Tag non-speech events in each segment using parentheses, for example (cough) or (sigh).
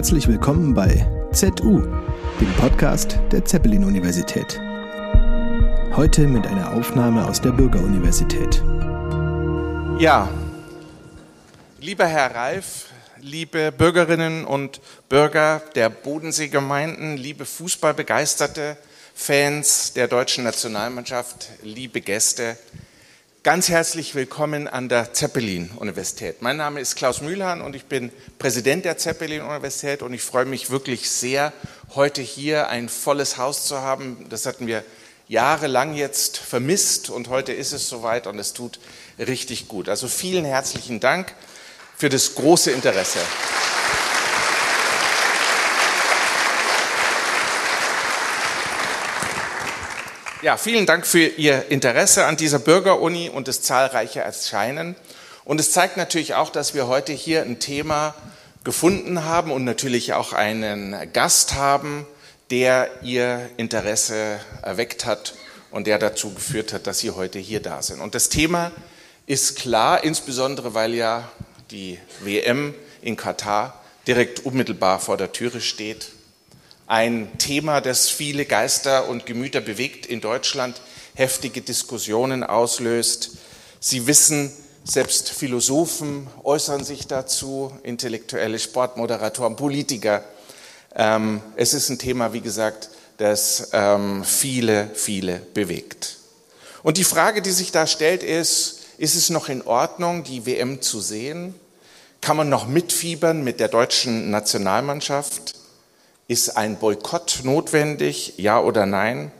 Herzlich willkommen bei ZU, dem Podcast der Zeppelin-Universität. Heute mit einer Aufnahme aus der Bürgeruniversität. Ja, lieber Herr Ralf, liebe Bürgerinnen und Bürger der Bodenseegemeinden, liebe Fußballbegeisterte, Fans der deutschen Nationalmannschaft, liebe Gäste, Ganz herzlich willkommen an der Zeppelin-Universität. Mein Name ist Klaus Mühlhahn und ich bin Präsident der Zeppelin-Universität und ich freue mich wirklich sehr, heute hier ein volles Haus zu haben. Das hatten wir jahrelang jetzt vermisst und heute ist es soweit und es tut richtig gut. Also vielen herzlichen Dank für das große Interesse. Ja, vielen Dank für Ihr Interesse an dieser Bürgeruni und das zahlreiche Erscheinen. Und es zeigt natürlich auch, dass wir heute hier ein Thema gefunden haben und natürlich auch einen Gast haben, der Ihr Interesse erweckt hat und der dazu geführt hat, dass Sie heute hier da sind. Und das Thema ist klar, insbesondere weil ja die WM in Katar direkt unmittelbar vor der Türe steht ein Thema, das viele Geister und Gemüter bewegt in Deutschland, heftige Diskussionen auslöst. Sie wissen, selbst Philosophen äußern sich dazu, intellektuelle Sportmoderatoren, Politiker. Ähm, es ist ein Thema, wie gesagt, das ähm, viele, viele bewegt. Und die Frage, die sich da stellt, ist, ist es noch in Ordnung, die WM zu sehen? Kann man noch mitfiebern mit der deutschen Nationalmannschaft? Ist ein Boykott notwendig, ja oder nein?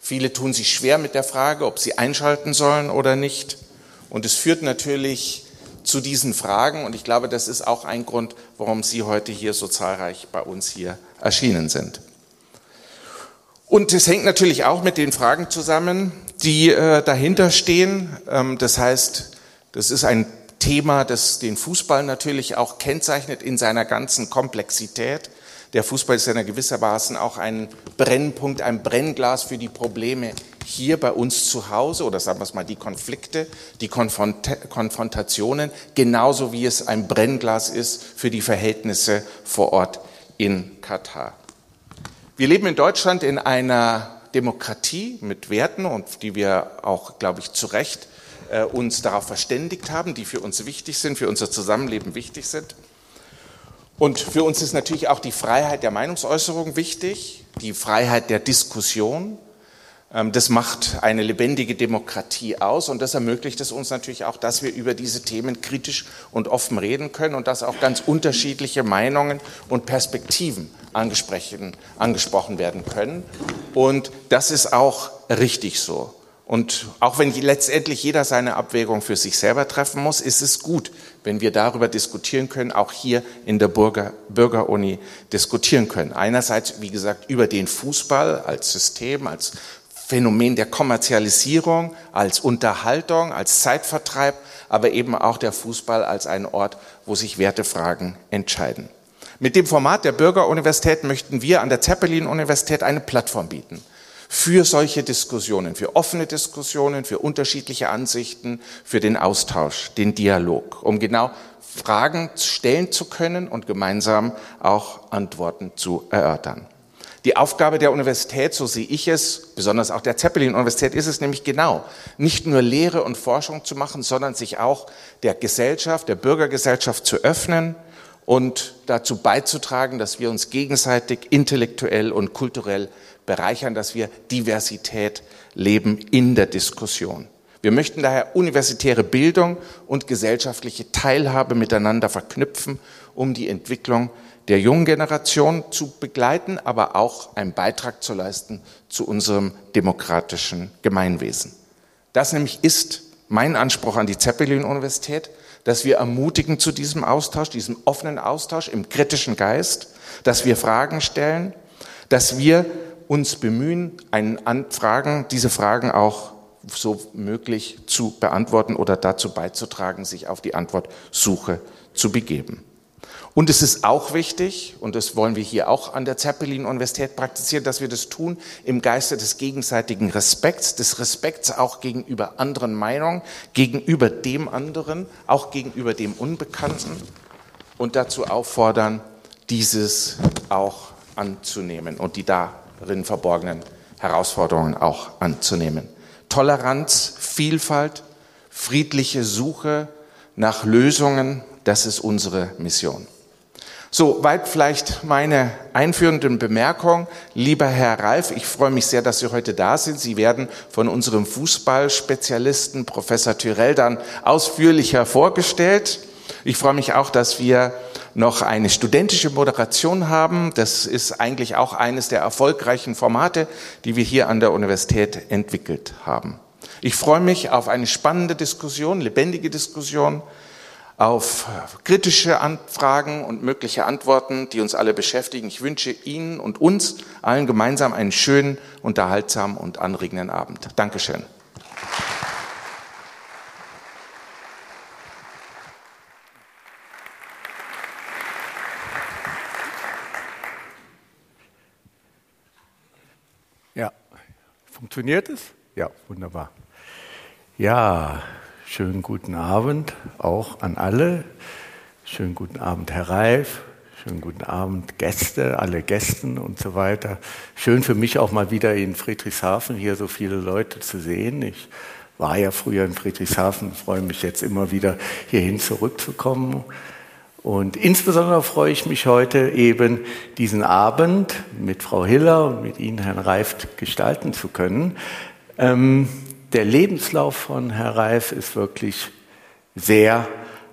Viele tun sich schwer mit der Frage, ob sie einschalten sollen oder nicht. Und es führt natürlich zu diesen Fragen. Und ich glaube, das ist auch ein Grund, warum Sie heute hier so zahlreich bei uns hier erschienen sind. Und es hängt natürlich auch mit den Fragen zusammen, die äh, dahinter stehen. Ähm, das heißt, das ist ein Thema, das den Fußball natürlich auch kennzeichnet in seiner ganzen Komplexität. Der Fußball ist ja gewissermaßen auch ein Brennpunkt, ein Brennglas für die Probleme hier bei uns zu Hause oder sagen wir es mal die Konflikte, die Konfrontationen, genauso wie es ein Brennglas ist für die Verhältnisse vor Ort in Katar. Wir leben in Deutschland in einer Demokratie mit Werten und die wir auch, glaube ich, zu Recht äh, uns darauf verständigt haben, die für uns wichtig sind, für unser Zusammenleben wichtig sind. Und für uns ist natürlich auch die Freiheit der Meinungsäußerung wichtig, die Freiheit der Diskussion. Ähm, das macht eine lebendige Demokratie aus und das ermöglicht es uns natürlich auch, dass wir über diese Themen kritisch und offen reden können und dass auch ganz unterschiedliche Meinungen und Perspektiven angesprochen werden können. Und das ist auch richtig so. Und auch wenn letztendlich jeder seine Abwägung für sich selber treffen muss, ist es gut, wenn wir darüber diskutieren können, auch hier in der Bürger, Bürgeruni diskutieren können. Einerseits, wie gesagt, über den Fußball als System, als Phänomen der Kommerzialisierung, als Unterhaltung, als Zeitvertreib, aber eben auch der Fußball als ein Ort, wo sich Wertefragen entscheiden. Mit dem Format der Bürgeruniversität möchten wir an der Zeppelin-Universität eine Plattform bieten für solche Diskussionen, für offene Diskussionen, für unterschiedliche Ansichten, für den Austausch, den Dialog, um genau Fragen stellen zu können und gemeinsam auch Antworten zu erörtern. Die Aufgabe der Universität, so sehe ich es, besonders auch der Zeppelin-Universität, ist es nämlich genau, nicht nur Lehre und Forschung zu machen, sondern sich auch der Gesellschaft, der Bürgergesellschaft zu öffnen und dazu beizutragen, dass wir uns gegenseitig intellektuell und kulturell bereichern, dass wir Diversität leben in der Diskussion. Wir möchten daher universitäre Bildung und gesellschaftliche Teilhabe miteinander verknüpfen, um die Entwicklung der jungen Generation zu begleiten, aber auch einen Beitrag zu leisten zu unserem demokratischen Gemeinwesen. Das nämlich ist mein Anspruch an die Zeppelin-Universität, dass wir ermutigen zu diesem Austausch, diesem offenen Austausch im kritischen Geist, dass wir Fragen stellen, dass wir uns bemühen, Anfragen, diese Fragen auch so möglich zu beantworten oder dazu beizutragen, sich auf die Antwortsuche zu begeben. Und es ist auch wichtig, und das wollen wir hier auch an der Zeppelin-Universität praktizieren, dass wir das tun im Geiste des gegenseitigen Respekts, des Respekts auch gegenüber anderen Meinungen, gegenüber dem anderen, auch gegenüber dem Unbekannten und dazu auffordern, dieses auch anzunehmen und die darin verborgenen Herausforderungen auch anzunehmen. Toleranz, Vielfalt, friedliche Suche nach Lösungen, das ist unsere Mission. So, weit vielleicht meine einführenden Bemerkungen. Lieber Herr Ralf, ich freue mich sehr, dass Sie heute da sind. Sie werden von unserem Fußballspezialisten Professor Tyrell dann ausführlicher vorgestellt. Ich freue mich auch, dass wir noch eine studentische Moderation haben. Das ist eigentlich auch eines der erfolgreichen Formate, die wir hier an der Universität entwickelt haben. Ich freue mich auf eine spannende Diskussion, lebendige Diskussion, auf kritische Anfragen und mögliche Antworten, die uns alle beschäftigen. Ich wünsche Ihnen und uns allen gemeinsam einen schönen, unterhaltsamen und anregenden Abend. Dankeschön. Funktioniert es? Ja, wunderbar. Ja, schönen guten Abend auch an alle. Schönen guten Abend, Herr Reif. Schönen guten Abend, Gäste, alle Gästen und so weiter. Schön für mich auch mal wieder in Friedrichshafen hier so viele Leute zu sehen. Ich war ja früher in Friedrichshafen, freue mich jetzt immer wieder hierhin zurückzukommen und insbesondere freue ich mich heute eben diesen Abend mit Frau Hiller und mit Ihnen, Herrn Reif, gestalten zu können. Ähm, der Lebenslauf von Herrn Reif ist wirklich sehr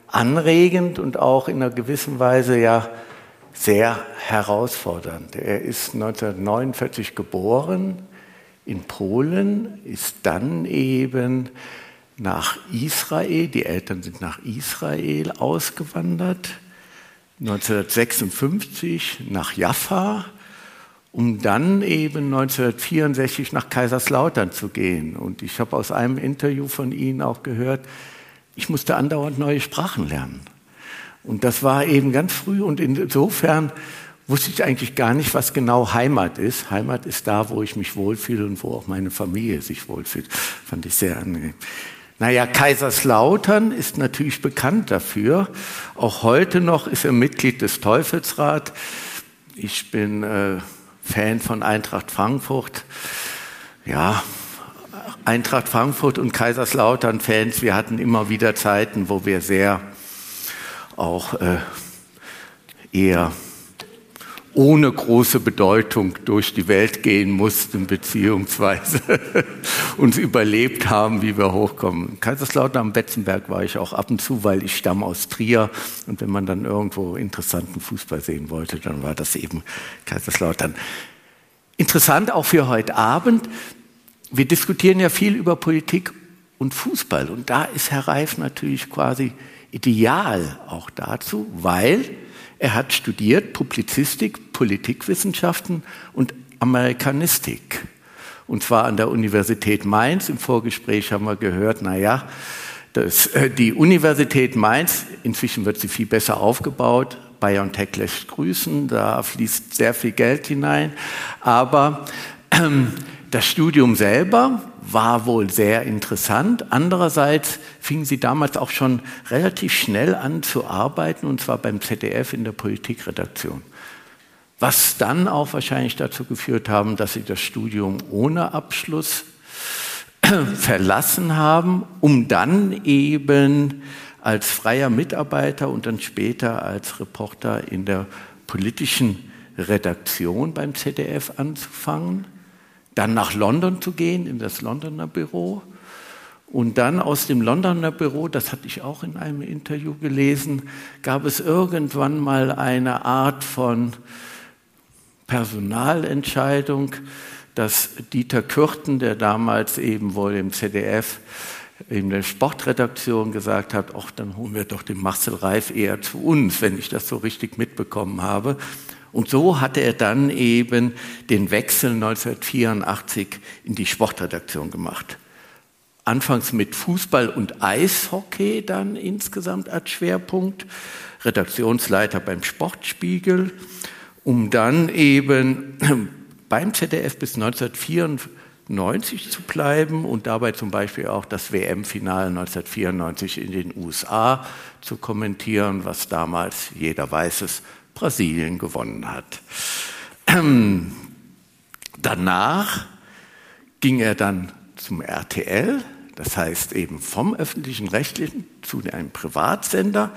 anregend und auch in einer gewissen Weise ja sehr herausfordernd. Er ist 1949 geboren in Polen, ist dann eben nach Israel, die Eltern sind nach Israel ausgewandert, 1956 nach Jaffa, um dann eben 1964 nach Kaiserslautern zu gehen. Und ich habe aus einem Interview von Ihnen auch gehört, ich musste andauernd neue Sprachen lernen. Und das war eben ganz früh und insofern wusste ich eigentlich gar nicht, was genau Heimat ist. Heimat ist da, wo ich mich wohlfühle und wo auch meine Familie sich wohlfühlt. Fand ich sehr angenehm. Naja, Kaiserslautern ist natürlich bekannt dafür. Auch heute noch ist er Mitglied des Teufelsrats. Ich bin äh, Fan von Eintracht Frankfurt. Ja, Eintracht Frankfurt und Kaiserslautern Fans, wir hatten immer wieder Zeiten, wo wir sehr auch äh, eher ohne große Bedeutung durch die Welt gehen mussten, beziehungsweise (laughs) uns überlebt haben, wie wir hochkommen. Kaiserslautern am Betzenberg war ich auch ab und zu, weil ich stamme aus Trier. Und wenn man dann irgendwo interessanten Fußball sehen wollte, dann war das eben Kaiserslautern. Interessant auch für heute Abend. Wir diskutieren ja viel über Politik und Fußball. Und da ist Herr Reif natürlich quasi ideal auch dazu, weil er hat studiert Publizistik, Politikwissenschaften und Amerikanistik. Und zwar an der Universität Mainz. Im Vorgespräch haben wir gehört, naja, das, äh, die Universität Mainz, inzwischen wird sie viel besser aufgebaut. BioNTech lässt grüßen, da fließt sehr viel Geld hinein. Aber ähm, das Studium selber war wohl sehr interessant. Andererseits fingen sie damals auch schon relativ schnell an zu arbeiten, und zwar beim ZDF in der Politikredaktion. Was dann auch wahrscheinlich dazu geführt haben, dass sie das Studium ohne Abschluss (clears throat) verlassen haben, um dann eben als freier Mitarbeiter und dann später als Reporter in der politischen Redaktion beim ZDF anzufangen dann nach London zu gehen, in das Londoner Büro. Und dann aus dem Londoner Büro, das hatte ich auch in einem Interview gelesen, gab es irgendwann mal eine Art von Personalentscheidung, dass Dieter Kürten, der damals eben wohl im ZDF in der Sportredaktion gesagt hat, ach, dann holen wir doch den Marcel Reif eher zu uns, wenn ich das so richtig mitbekommen habe. Und so hatte er dann eben den Wechsel 1984 in die Sportredaktion gemacht. Anfangs mit Fußball und Eishockey dann insgesamt als Schwerpunkt, Redaktionsleiter beim Sportspiegel, um dann eben (clears throat) beim ZDF bis 1994 zu bleiben und dabei zum Beispiel auch das WM-Finale 1994 in den USA zu kommentieren, was damals, jeder weiß es, Brasilien gewonnen hat. Ähm, danach ging er dann zum RTL, das heißt eben vom öffentlichen Rechtlichen zu einem Privatsender.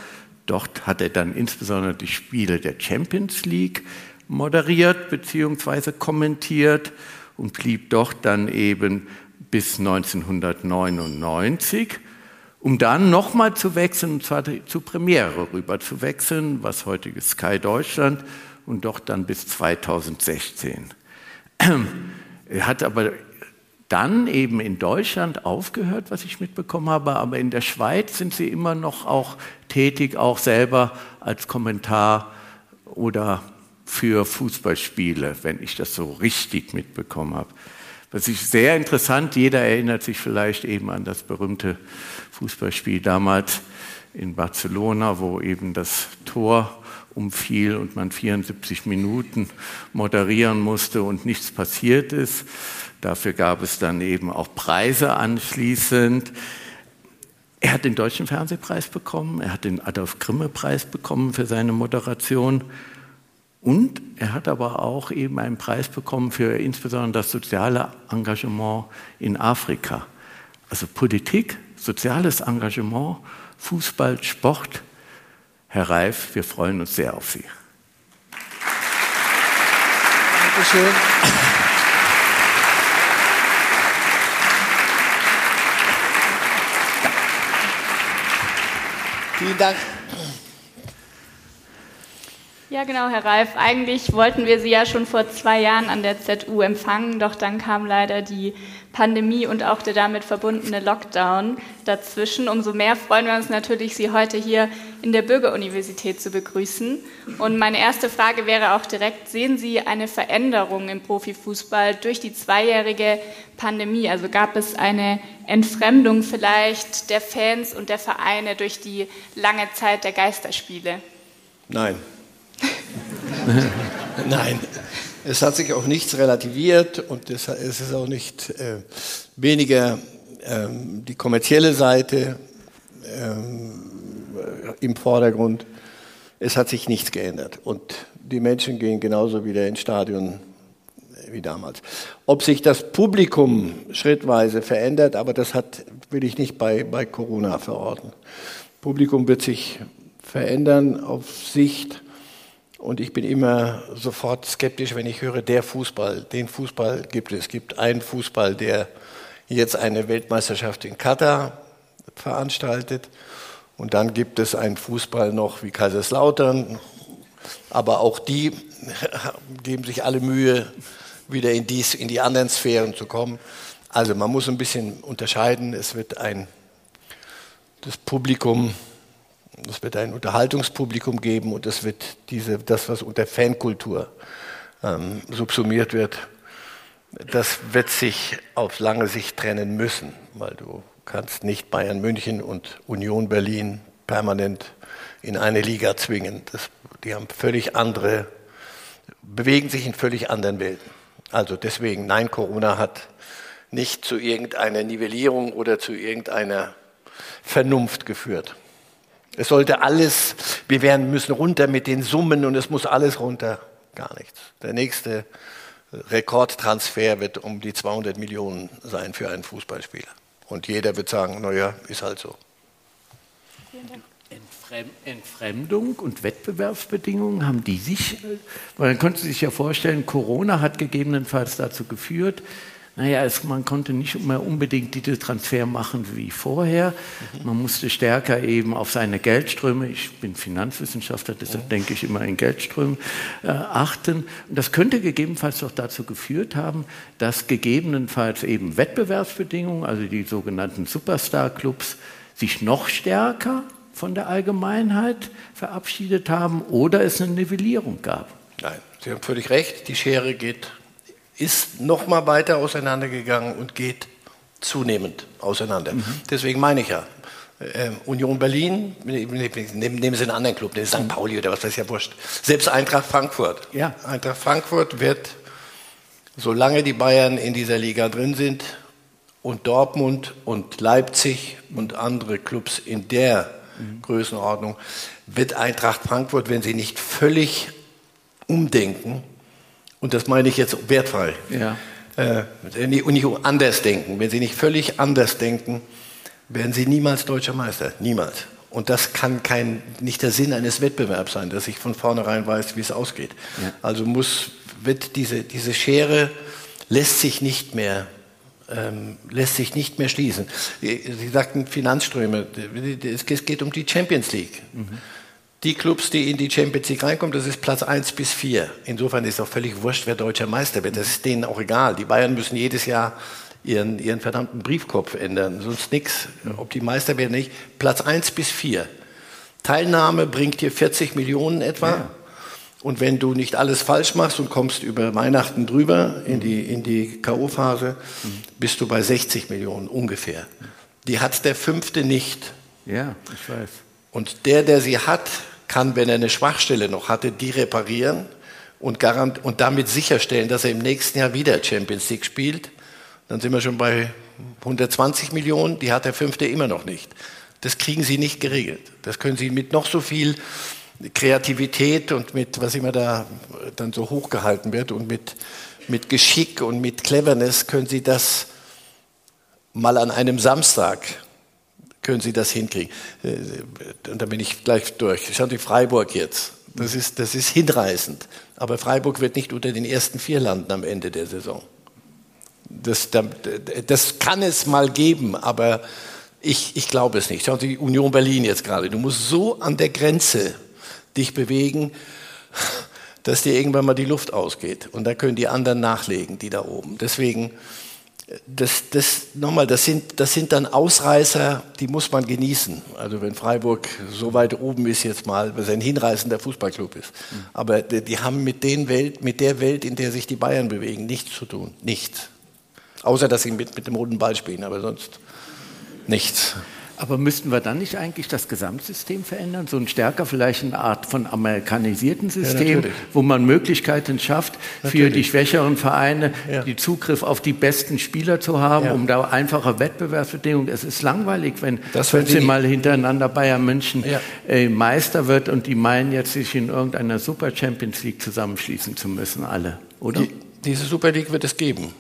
Dort hat er dann insbesondere die Spiele der Champions League moderiert bzw. kommentiert und blieb dort dann eben bis 1999, um dann nochmal zu wechseln, und zwar zu Premiere rüber zu wechseln, was heutige Sky Deutschland und dort dann bis 2016. Er hat aber dann eben in Deutschland aufgehört, was ich mitbekommen habe, aber in der Schweiz sind sie immer noch auch tätig, auch selber als Kommentar oder für Fußballspiele, wenn ich das so richtig mitbekommen habe. Das ist sehr interessant, jeder erinnert sich vielleicht eben an das berühmte Fußballspiel damals in Barcelona, wo eben das Tor umfiel und man 74 Minuten moderieren musste und nichts passiert ist. Dafür gab es dann eben auch Preise anschließend. Er hat den Deutschen Fernsehpreis bekommen, er hat den Adolf Grimme Preis bekommen für seine Moderation und er hat aber auch eben einen Preis bekommen für insbesondere das soziale Engagement in Afrika. Also Politik, soziales Engagement, Fußball, Sport. Herr Reif, wir freuen uns sehr auf Sie. Dankeschön. Vielen Dank. Ja, genau, Herr Reif. Eigentlich wollten wir Sie ja schon vor zwei Jahren an der ZU empfangen, doch dann kam leider die Pandemie und auch der damit verbundene Lockdown dazwischen. Umso mehr freuen wir uns natürlich, Sie heute hier in der Bürgeruniversität zu begrüßen. Und meine erste Frage wäre auch direkt, sehen Sie eine Veränderung im Profifußball durch die zweijährige Pandemie? Also gab es eine Entfremdung vielleicht der Fans und der Vereine durch die lange Zeit der Geisterspiele? Nein. (laughs) Nein, es hat sich auch nichts relativiert und es ist auch nicht äh, weniger ähm, die kommerzielle Seite ähm, im Vordergrund. Es hat sich nichts geändert und die Menschen gehen genauso wieder ins Stadion wie damals. Ob sich das Publikum schrittweise verändert, aber das hat, will ich nicht bei, bei Corona verorten. Publikum wird sich verändern auf Sicht und ich bin immer sofort skeptisch, wenn ich höre, der Fußball, den Fußball gibt es. Es gibt einen Fußball, der jetzt eine Weltmeisterschaft in Katar veranstaltet. Und dann gibt es einen Fußball noch wie Kaiserslautern. Aber auch die (laughs) geben sich alle Mühe, wieder in, dies, in die anderen Sphären zu kommen. Also man muss ein bisschen unterscheiden. Es wird ein, das Publikum es wird ein Unterhaltungspublikum geben und es wird diese, das, was unter Fankultur ähm, subsumiert wird, das wird sich auf lange Sicht trennen müssen, weil du kannst nicht Bayern München und Union Berlin permanent in eine Liga zwingen. Das, die haben völlig andere, bewegen sich in völlig anderen Welten. Also deswegen, nein, Corona hat nicht zu irgendeiner Nivellierung oder zu irgendeiner Vernunft geführt. Es sollte alles, wir werden, müssen runter mit den Summen und es muss alles runter. Gar nichts. Der nächste Rekordtransfer wird um die 200 Millionen sein für einen Fußballspieler. Und jeder wird sagen, naja, ist halt so. Entfremdung und Wettbewerbsbedingungen haben die sich, man konnte sich ja vorstellen, Corona hat gegebenenfalls dazu geführt, naja, es, man konnte nicht mehr unbedingt diese Transfer machen wie vorher. Man musste stärker eben auf seine Geldströme, ich bin Finanzwissenschaftler, deshalb denke ich immer in Geldströmen, äh, achten. Und das könnte gegebenenfalls doch dazu geführt haben, dass gegebenenfalls eben Wettbewerbsbedingungen, also die sogenannten Superstar-Clubs, sich noch stärker von der Allgemeinheit verabschiedet haben oder es eine Nivellierung gab. Nein, Sie haben völlig recht. Die Schere geht ist noch mal weiter auseinandergegangen und geht zunehmend auseinander. Mhm. Deswegen meine ich ja, äh, Union Berlin, nehmen, nehmen Sie einen anderen Club, der St. Pauli oder was weiß ich ja wurscht. Selbst Eintracht Frankfurt. Ja. Eintracht Frankfurt wird, solange die Bayern in dieser Liga drin sind und Dortmund und Leipzig und andere Clubs in der mhm. Größenordnung, wird Eintracht Frankfurt, wenn sie nicht völlig umdenken, und das meine ich jetzt wertfrei, ja. äh, und nicht anders denken, wenn sie nicht völlig anders denken, werden sie niemals deutscher Meister. Niemals. Und das kann kein, nicht der Sinn eines Wettbewerbs sein, dass ich von vornherein weiß, wie es ausgeht. Ja. Also muss, wird diese, diese Schere lässt sich nicht mehr ähm, lässt sich nicht mehr schließen. Sie sagten Finanzströme. Es geht um die Champions League. Mhm. Die Clubs, die in die Champions League reinkommen, das ist Platz 1 bis 4. Insofern ist auch völlig wurscht, wer deutscher Meister wird. Das ist denen auch egal. Die Bayern müssen jedes Jahr ihren, ihren verdammten Briefkopf ändern, sonst nichts. Ob die Meister werden nicht. Platz 1 bis 4. Teilnahme bringt dir 40 Millionen etwa. Ja. Und wenn du nicht alles falsch machst und kommst über Weihnachten drüber in die, in die K.O.-Phase, bist du bei 60 Millionen ungefähr. Die hat der Fünfte nicht. Ja, ich weiß. Und der, der sie hat, kann, wenn er eine Schwachstelle noch hatte, die reparieren und, garant und damit sicherstellen, dass er im nächsten Jahr wieder Champions League spielt. Dann sind wir schon bei 120 Millionen, die hat der Fünfte immer noch nicht. Das kriegen sie nicht geregelt. Das können sie mit noch so viel Kreativität und mit, was immer da dann so hochgehalten wird und mit, mit Geschick und mit Cleverness können Sie das mal an einem Samstag können Sie das hinkriegen. Äh, und da bin ich gleich durch. Schauen Sie Freiburg jetzt. Das ist, das ist hinreißend. Aber Freiburg wird nicht unter den ersten vier landen am Ende der Saison. Das, das kann es mal geben, aber ich, ich glaube es nicht. Schauen Sie Union Berlin jetzt gerade. Du musst so an der Grenze dich bewegen, dass dir irgendwann mal die Luft ausgeht. Und da können die anderen nachlegen, die da oben. Deswegen, das, das, nochmal, das sind, das sind dann Ausreißer, die muss man genießen. Also wenn Freiburg so weit oben ist jetzt mal, weil es ein hinreißender Fußballclub ist. Aber die, die haben mit, den Welt, mit der Welt, in der sich die Bayern bewegen, nichts zu tun. Nichts. Außer, dass sie mit, mit dem roten Ball spielen, aber sonst nichts. Aber müssten wir dann nicht eigentlich das Gesamtsystem verändern? So ein stärker vielleicht eine Art von amerikanisierten System, ja, wo man Möglichkeiten schafft, natürlich. für die schwächeren Vereine ja. die Zugriff auf die besten Spieler zu haben, ja. um da einfache Wettbewerbsbedingungen. Es ist langweilig, wenn das mal hintereinander Bayern München äh, Meister wird und die meinen jetzt sich in irgendeiner Super Champions League zusammenschließen zu müssen, alle, oder? Die, diese Super League wird es geben,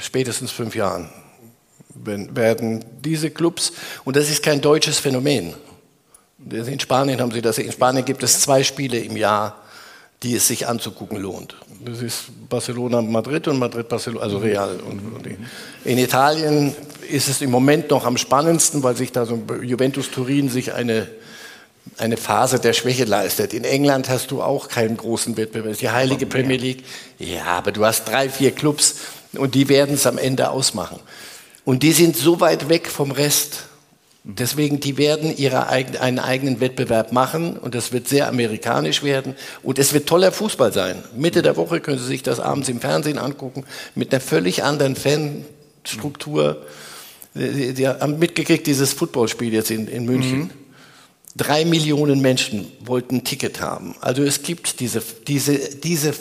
spätestens fünf Jahren werden diese Clubs, und das ist kein deutsches Phänomen. In Spanien haben sie das. In Spanien gibt es zwei Spiele im Jahr, die es sich anzugucken lohnt. Das ist Barcelona Madrid und Madrid Barcelona, also Real. in Italien ist es im Moment noch am spannendsten, weil sich da so Juventus Turin sich eine eine Phase der Schwäche leistet. In England hast du auch keinen großen Wettbewerb. Die heilige Premier League. Ja, aber du hast drei, vier Clubs und die werden es am Ende ausmachen. Und die sind so weit weg vom Rest. Deswegen, die werden ihre, einen eigenen Wettbewerb machen und das wird sehr amerikanisch werden und es wird toller Fußball sein. Mitte der Woche können Sie sich das abends im Fernsehen angucken mit einer völlig anderen Fanstruktur. Sie haben mitgekriegt, dieses Footballspiel jetzt in, in München. Mhm. Drei Millionen Menschen wollten ein Ticket haben. Also es gibt diese, diese, diese,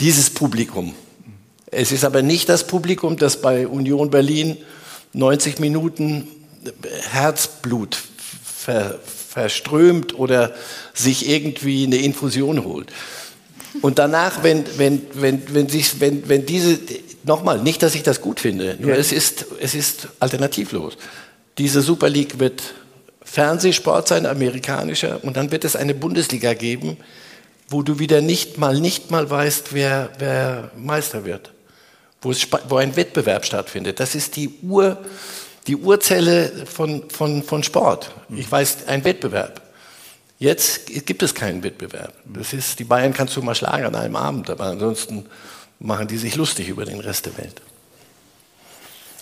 dieses Publikum. Es ist aber nicht das Publikum, das bei Union Berlin 90 Minuten Herzblut ver, verströmt oder sich irgendwie eine Infusion holt. Und danach, wenn, wenn, wenn, wenn, sich, wenn, wenn diese, nochmal, nicht, dass ich das gut finde, nur ja. es, ist, es ist alternativlos. Diese Super League wird Fernsehsport sein, amerikanischer, und dann wird es eine Bundesliga geben, wo du wieder nicht mal, nicht mal weißt, wer, wer Meister wird wo, es, wo ein Wettbewerb stattfindet. Das ist die, Ur, die Urzelle von, von, von Sport. Ich weiß, ein Wettbewerb. Jetzt gibt es keinen Wettbewerb. Das ist, die Bayern kannst du mal schlagen an einem Abend, aber ansonsten machen die sich lustig über den Rest der Welt.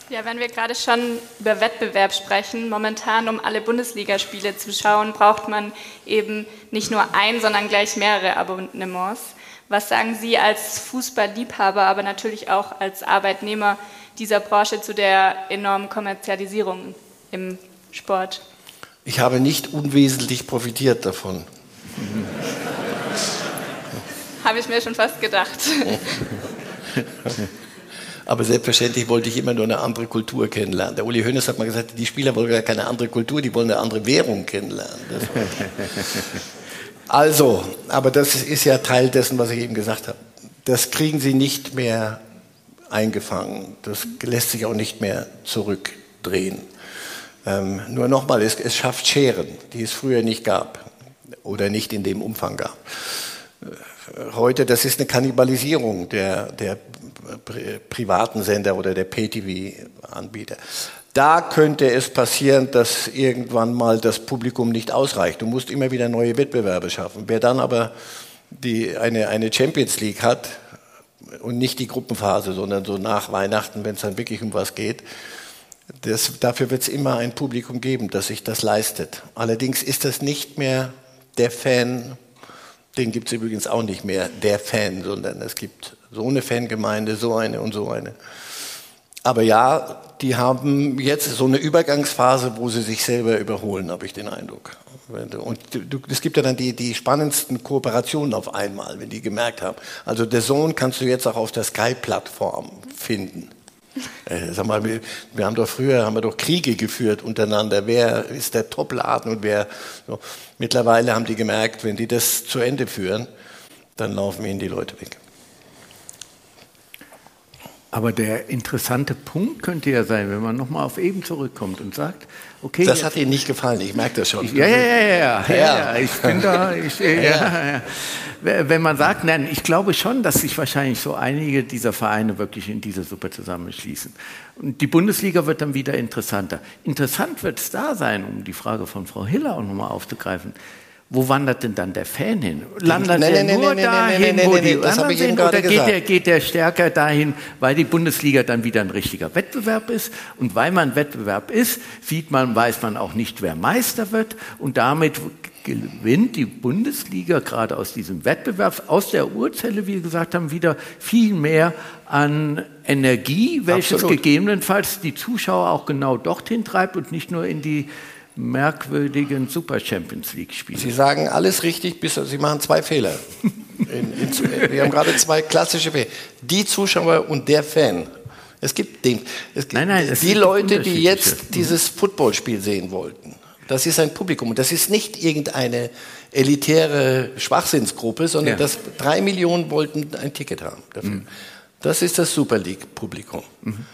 Ja, wenn wir gerade schon über Wettbewerb sprechen, momentan, um alle Bundesligaspiele zu schauen, braucht man eben nicht nur ein, sondern gleich mehrere Abonnements. Was sagen Sie als Fußballliebhaber, aber natürlich auch als Arbeitnehmer dieser Branche zu der enormen Kommerzialisierung im Sport? Ich habe nicht unwesentlich profitiert davon. habe ich mir schon fast gedacht. (laughs) Aber selbstverständlich wollte ich immer nur eine andere Kultur kennenlernen. Der Uli Hoeneß hat mal gesagt, die Spieler wollen gar keine andere Kultur, die wollen eine andere Währung kennenlernen. Also, aber das ist ja Teil dessen, was ich eben gesagt habe. Das kriegen sie nicht mehr eingefangen. Das lässt sich auch nicht mehr zurückdrehen. Ähm, nur nochmal, es, es schafft Scheren, die es früher nicht gab oder nicht in dem Umfang gab. Äh, heute, das ist eine Kannibalisierung der, der privaten Sender oder der Pay-TV-Anbieter. Da könnte es passieren, dass irgendwann mal das Publikum nicht ausreicht. Du musst immer wieder neue Wettbewerbe schaffen. Wer dann aber die, eine, eine Champions League hat und nicht die Gruppenphase, sondern so nach Weihnachten, wenn es dann wirklich um was geht, das, dafür wird es immer ein Publikum geben, das sich das leistet. Allerdings ist das nicht mehr der Fan, den gibt es übrigens auch nicht mehr, der Fan, sondern es gibt so eine Fangemeinde, so eine und so eine. Aber ja, die haben jetzt so eine Übergangsphase, wo sie sich selber überholen, habe ich den Eindruck. Und es gibt ja dann die, die spannendsten Kooperationen auf einmal, wenn die gemerkt haben. Also der Sohn kannst du jetzt auch auf der Sky-Plattform finden. Äh, sag mal, wir, wir, haben doch früher haben wir doch Kriege geführt untereinander. Wer ist der Topladen und wer? So. Mittlerweile haben die gemerkt, wenn die das zu Ende führen, dann laufen ihnen die Leute weg. Aber der interessante Punkt könnte ja sein, wenn man nochmal auf eben zurückkommt und sagt, okay. Das hat Ihnen nicht gefallen, ich merke das schon. Ja, ja, ja, ja, ja, ich bin da, ich, (laughs) ja, ja. Wenn man sagt, nein, ich glaube schon, dass sich wahrscheinlich so einige dieser Vereine wirklich in diese Suppe zusammenschließen. Und die Bundesliga wird dann wieder interessanter. Interessant wird es da sein, um die Frage von Frau Hiller auch nochmal aufzugreifen wo wandert denn dann der Fan hin? Landet nee, er nee, nur nee, dahin, wo die anderen sind, oder geht der, geht der stärker dahin, weil die Bundesliga dann wieder ein richtiger Wettbewerb ist? Und weil man Wettbewerb ist, sieht man, weiß man auch nicht, wer Meister wird. Und damit gewinnt die Bundesliga gerade aus diesem Wettbewerb, aus der Urzelle, wie wir gesagt haben, wieder viel mehr an Energie, welches Absolut. gegebenenfalls die Zuschauer auch genau dorthin treibt und nicht nur in die merkwürdigen Super Champions League Spiele. Sie sagen alles richtig, bis Sie machen zwei Fehler. In, in, wir haben gerade zwei klassische Fehler. Die Zuschauer und der Fan. Es gibt den, es gibt nein, nein, die Leute, die jetzt dieses Footballspiel sehen wollten. Das ist ein Publikum und das ist nicht irgendeine elitäre Schwachsinnsgruppe, sondern ja. das drei Millionen wollten ein Ticket haben dafür. Mhm. Das ist das Super League Publikum. Mhm.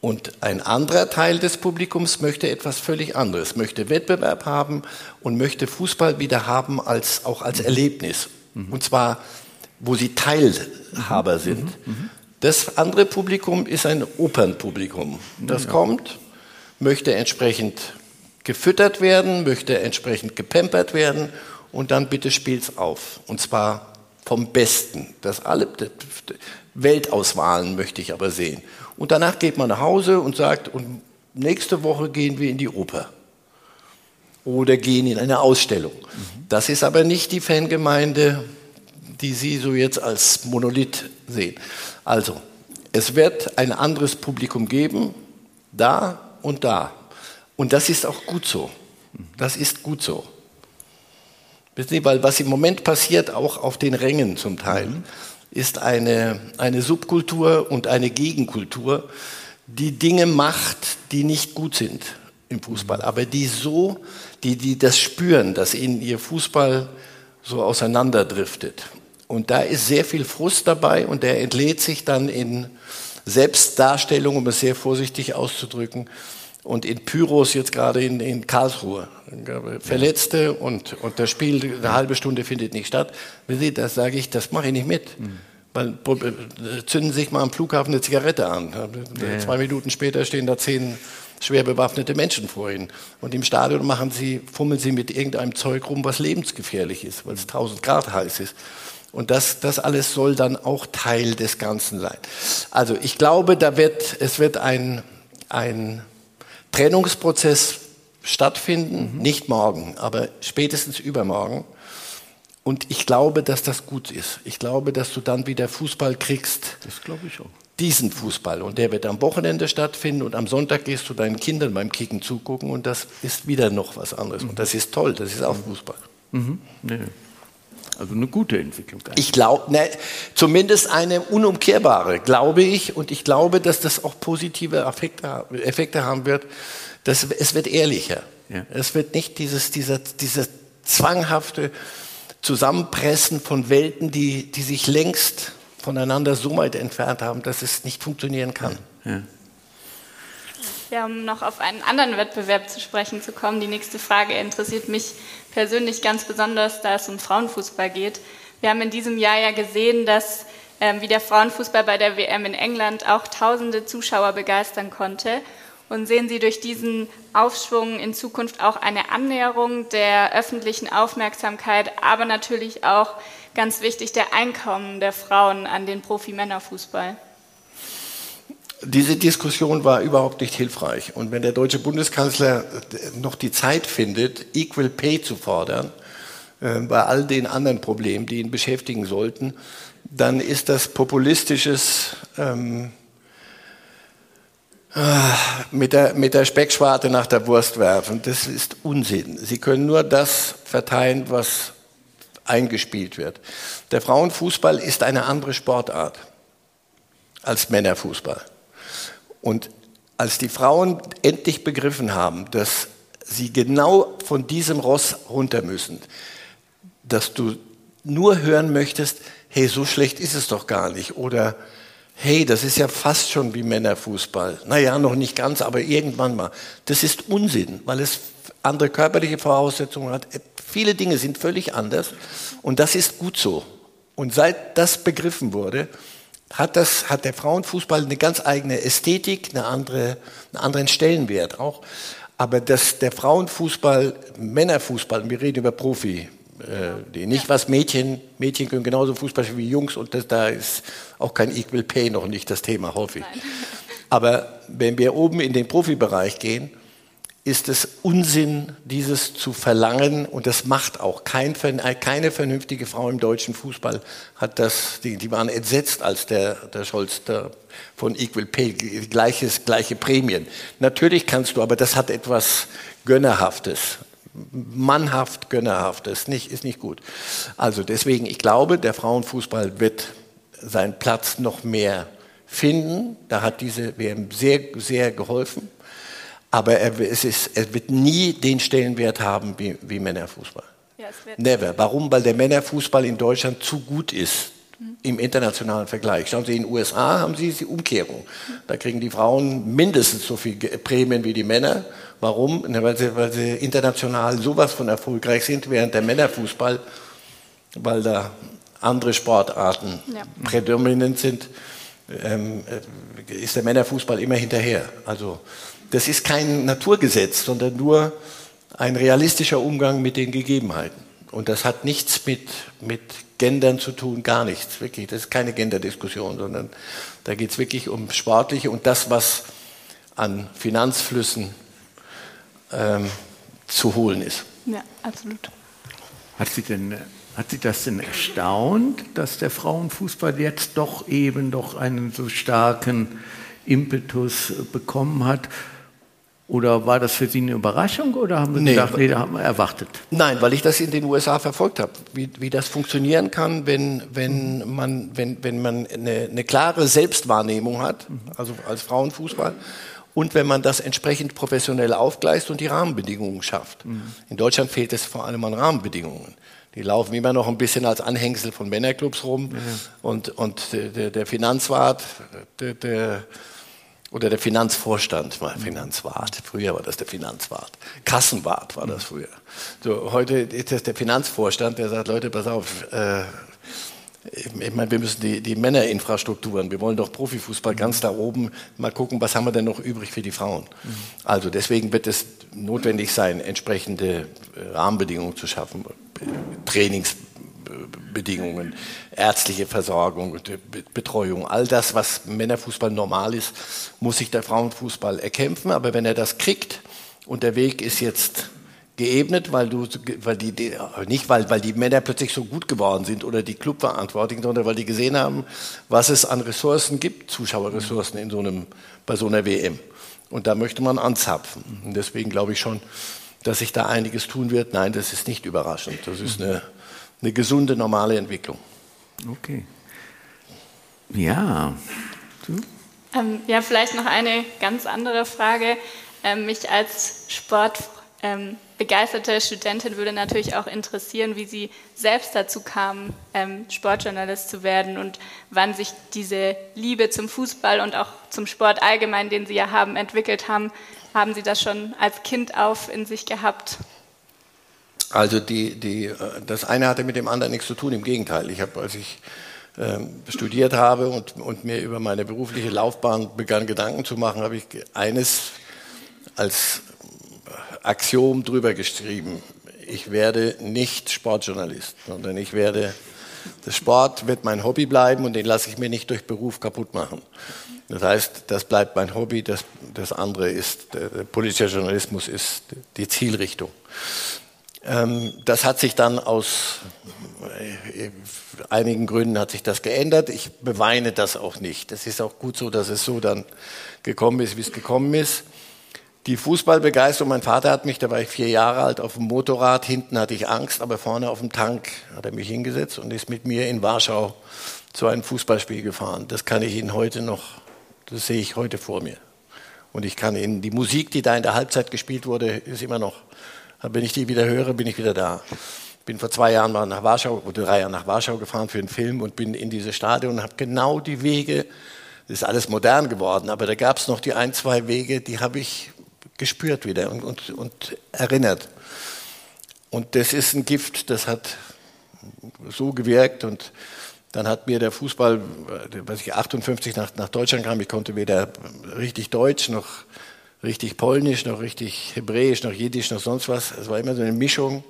Und ein anderer Teil des Publikums möchte etwas völlig anderes, möchte Wettbewerb haben und möchte Fußball wieder haben als, auch als Erlebnis. Mhm. Und zwar, wo sie Teilhaber mhm. sind. Mhm. mhm. Das andere Publikum ist ein Opernpublikum. Das ja. kommt, möchte entsprechend gefüttert werden, möchte entsprechend gepampert werden und dann bitte spielt's auf. Und zwar vom Besten. Das alle Weltauswahlen möchte ich aber sehen. Und danach geht man nach Hause und sagt, und nächste Woche gehen wir in die Oper oder gehen in eine Ausstellung. Mhm. Das ist aber nicht die Fangemeinde, die Sie so jetzt als Monolith sehen. Also, es wird ein anderes Publikum geben, da und da. Und das ist auch gut so. Das ist gut so. Wissen Sie, weil was im Moment passiert, auch auf den Rängen zum Teil, mhm ist eine, eine Subkultur und eine Gegenkultur, die Dinge macht, die nicht gut sind im Fußball, aber die so, die, die das spüren, dass ihnen ihr Fußball so auseinanderdriftet. Und da ist sehr viel Frust dabei und der entlädt sich dann in Selbstdarstellung, um es sehr vorsichtig auszudrücken, und in Pyros jetzt gerade in, in Karlsruhe. Verletzte und, und das Spiel eine halbe Stunde findet nicht statt. Sie, das sage ich, das mache ich nicht mit. Mhm. Weil äh, zünden sich mal am Flughafen eine Zigarette an. Ja, Zwei Minuten später stehen da zehn schwer bewaffnete Menschen vor ihnen. Und im Stadion machen sie, fummeln sie mit irgendeinem Zeug rum, was lebensgefährlich ist, weil es 1000 Grad heiß ist. Und das, das alles soll dann auch Teil des Ganzen sein. Also ich glaube, da wird, es wird ein, ein Trennungsprozess stattfinden, mhm. nicht morgen, aber spätestens übermorgen. Und ich glaube, dass das gut ist. Ich glaube, dass du dann wieder Fußball kriegst. Das glaube ich auch. Diesen Fußball. Und der wird am Wochenende stattfinden und am Sonntag gehst du deinen Kindern beim Kicken zugucken und das ist wieder noch was anderes. Mhm. Und das ist toll, das ist auch Fußball. Mhm. Nee. Also eine gute Entwicklung. Eigentlich. Ich glaube, ne, zumindest eine unumkehrbare, glaube ich. Und ich glaube, dass das auch positive Effekte, Effekte haben wird. Dass, es wird ehrlicher. Ja. Es wird nicht dieses, dieser, dieser zwanghafte Zusammenpressen von Welten, die, die sich längst voneinander so weit entfernt haben, dass es nicht funktionieren kann. Ja. Ja, um noch auf einen anderen Wettbewerb zu sprechen zu kommen, die nächste Frage interessiert mich persönlich ganz besonders, da es um Frauenfußball geht. Wir haben in diesem Jahr ja gesehen, dass ähm, wie der Frauenfußball bei der WM in England auch tausende Zuschauer begeistern konnte. Und sehen Sie durch diesen Aufschwung in Zukunft auch eine Annäherung der öffentlichen Aufmerksamkeit, aber natürlich auch ganz wichtig der Einkommen der Frauen an den Profi-Männerfußball? Diese Diskussion war überhaupt nicht hilfreich. Und wenn der deutsche Bundeskanzler noch die Zeit findet, Equal Pay zu fordern, äh, bei all den anderen Problemen, die ihn beschäftigen sollten, dann ist das populistisches ähm, mit, der, mit der Speckschwarte nach der Wurst werfen. Das ist Unsinn. Sie können nur das verteilen, was eingespielt wird. Der Frauenfußball ist eine andere Sportart als Männerfußball. Und als die Frauen endlich begriffen haben, dass sie genau von diesem Ross runter müssen, dass du nur hören möchtest, hey, so schlecht ist es doch gar nicht. Oder hey, das ist ja fast schon wie Männerfußball. Naja, noch nicht ganz, aber irgendwann mal. Das ist Unsinn, weil es andere körperliche Voraussetzungen hat. Viele Dinge sind völlig anders und das ist gut so. Und seit das begriffen wurde, hat, das, hat der Frauenfußball eine ganz eigene Ästhetik, eine andere, einen anderen Stellenwert auch. Aber dass der Frauenfußball, Männerfußball, wir reden über Profi, äh, die, nicht was Mädchen, Mädchen können genauso Fußball spielen wie Jungs und das, da ist auch kein Equal Pay noch nicht das Thema häufig. Nein. (laughs) Aber wenn wir oben in den Profibereich gehen, ist es Unsinn, dieses zu verlangen und das macht auch kein, keine vernünftige Frau im deutschen Fußball hat das, die, die waren entsetzt, als der, der Scholz da von Equal Pay, gleiches, gleiche Prämien. Natürlich kannst du, aber das hat etwas Gönnerhaftes, mannhaft Gönnerhaftes, nicht, ist nicht gut. Also deswegen, ich glaube, der Frauenfußball wird seinen Platz noch mehr finden. Da hat diese WM sehr, sehr geholfen. Aber er, es ist, er wird nie den Stellenwert haben wie, wie Männerfußball. Ja, Never. Warum? Weil der Männerfußball in Deutschland zu gut ist mhm. im internationalen Vergleich. Schauen Sie, in den USA haben Sie die Umkehrung. Da kriegen die Frauen mindestens so viel Prämien wie die Männer. Warum? Weil sie, weil sie international sowas von erfolgreich sind, während der Männerfußball, weil da andere Sportarten ja. prädominant sind, ähm, äh, ist der Männerfußball immer hinterher. Also das ist kein Naturgesetz, sondern nur ein realistischer Umgang mit den Gegebenheiten. Und das hat nichts mit, mit Gendern zu tun, gar nichts. Wirklich, das ist keine Genderdiskussion, sondern da geht es wirklich um Sportliche und das, was an Finanzflüssen ähm, zu holen ist. Ja, absolut. Hat Sie denn hat Sie das denn erstaunt, dass der Frauenfußball jetzt doch eben doch einen so starken Impetus bekommen hat? Oder war das für Sie eine Überraschung oder haben Sie nee, gedacht, nee, da haben wir erwartet? Nein, weil ich das in den USA verfolgt habe, wie, wie das funktionieren kann, wenn, wenn man, wenn, wenn man eine, eine klare Selbstwahrnehmung hat, also als Frauenfußball, und wenn man das entsprechend professionell aufgleist und die Rahmenbedingungen schafft. Mhm. In Deutschland fehlt es vor allem an Rahmenbedingungen. Die laufen immer noch ein bisschen als Anhängsel von Männerclubs rum mhm. und, und der, der Finanzwart, der, der oder der Finanzvorstand war Finanzwart. Früher war das der Finanzwart. Kassenwart war das früher. So, heute ist das der Finanzvorstand, der sagt, Leute, pass auf, äh, ich meine, wir müssen die, die Männerinfrastrukturen, wir wollen doch Profifußball ganz da oben, mal gucken, was haben wir denn noch übrig für die Frauen. Also deswegen wird es notwendig sein, entsprechende äh, Rahmenbedingungen zu schaffen, Trainings Bedingungen, ärztliche Versorgung, Betreuung, all das, was Männerfußball normal ist, muss sich der Frauenfußball erkämpfen. Aber wenn er das kriegt und der Weg ist jetzt geebnet, weil du, weil die, nicht weil, weil die Männer plötzlich so gut geworden sind oder die Clubverantwortlichen, sondern weil die gesehen haben, was es an Ressourcen gibt, Zuschauerressourcen in so einem, bei so einer WM. Und da möchte man anzapfen. Und deswegen glaube ich schon, dass sich da einiges tun wird. Nein, das ist nicht überraschend. Das ist eine, eine gesunde, normale Entwicklung. Okay. Ja. Ähm, ja, vielleicht noch eine ganz andere Frage. Ähm, mich als sportbegeisterte ähm, Studentin würde natürlich auch interessieren, wie Sie selbst dazu kamen, ähm, Sportjournalist zu werden und wann sich diese Liebe zum Fußball und auch zum Sport allgemein, den Sie ja haben, entwickelt haben. Haben Sie das schon als Kind auf in sich gehabt? Also die, die, äh, das eine hatte mit dem anderen nichts zu tun, im Gegenteil. Ich habe, als ich ähm, studiert habe und, und mir über meine berufliche Laufbahn begann Gedanken zu machen, habe ich eines als Axiom drüber geschrieben. Ich werde nicht Sportjournalist, sondern ich werde, der Sport wird mein Hobby bleiben und den lasse ich mir nicht durch Beruf kaputt machen. Das heißt, das bleibt mein Hobby, das, das andere ist, der, der politische Journalismus ist die Zielrichtung. Ähm, das hat sich dann aus äh, einigen Gründen hat sich das geändert. Ich beweine das auch nicht. Es ist auch gut so, dass es so dann gekommen ist, wie es gekommen ist. Die Fußballbegeisterung, mein Vater hat mich, da war ich vier Jahre alt, auf dem Motorrad, hinten hatte ich Angst, aber vorne auf dem Tank hat er mich hingesetzt und ist mit mir in Warschau zu einem Fußballspiel gefahren. Das kann ich Ihnen heute noch, das sehe ich heute vor mir. Und ich kann Ihnen, die Musik, die da in der Halbzeit gespielt wurde, ist immer noch wenn ich die wieder höre, bin ich wieder da. Bin vor zwei Jahren mal nach Warschau oder drei Jahren nach Warschau gefahren für einen Film und bin in dieses Stadion und habe genau die Wege. Das ist alles modern geworden, aber da gab es noch die ein, zwei Wege, die habe ich gespürt wieder und, und, und erinnert. Und das ist ein Gift, das hat so gewirkt und dann hat mir der Fußball, was ich 58 nach, nach Deutschland kam, ich konnte weder richtig Deutsch noch richtig Polnisch, noch richtig Hebräisch, noch Jiddisch, noch sonst was. Es war immer so eine Mischung.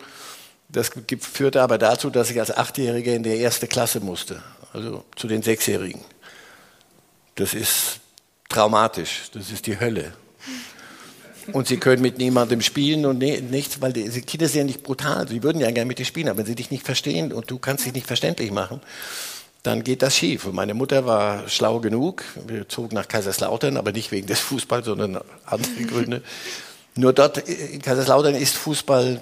Das führte aber dazu, dass ich als Achtjähriger in die erste Klasse musste, also zu den Sechsjährigen. Das ist traumatisch, das ist die Hölle. Und sie können mit niemandem spielen und nichts, weil die Kinder sind ja nicht brutal. Sie würden ja gerne mit dir spielen, aber wenn sie dich nicht verstehen und du kannst dich nicht verständlich machen, dann geht das schief. Und meine Mutter war schlau genug. Wir zogen nach Kaiserslautern, aber nicht wegen des Fußballs, sondern andere Gründe. (laughs) Nur dort in Kaiserslautern ist Fußball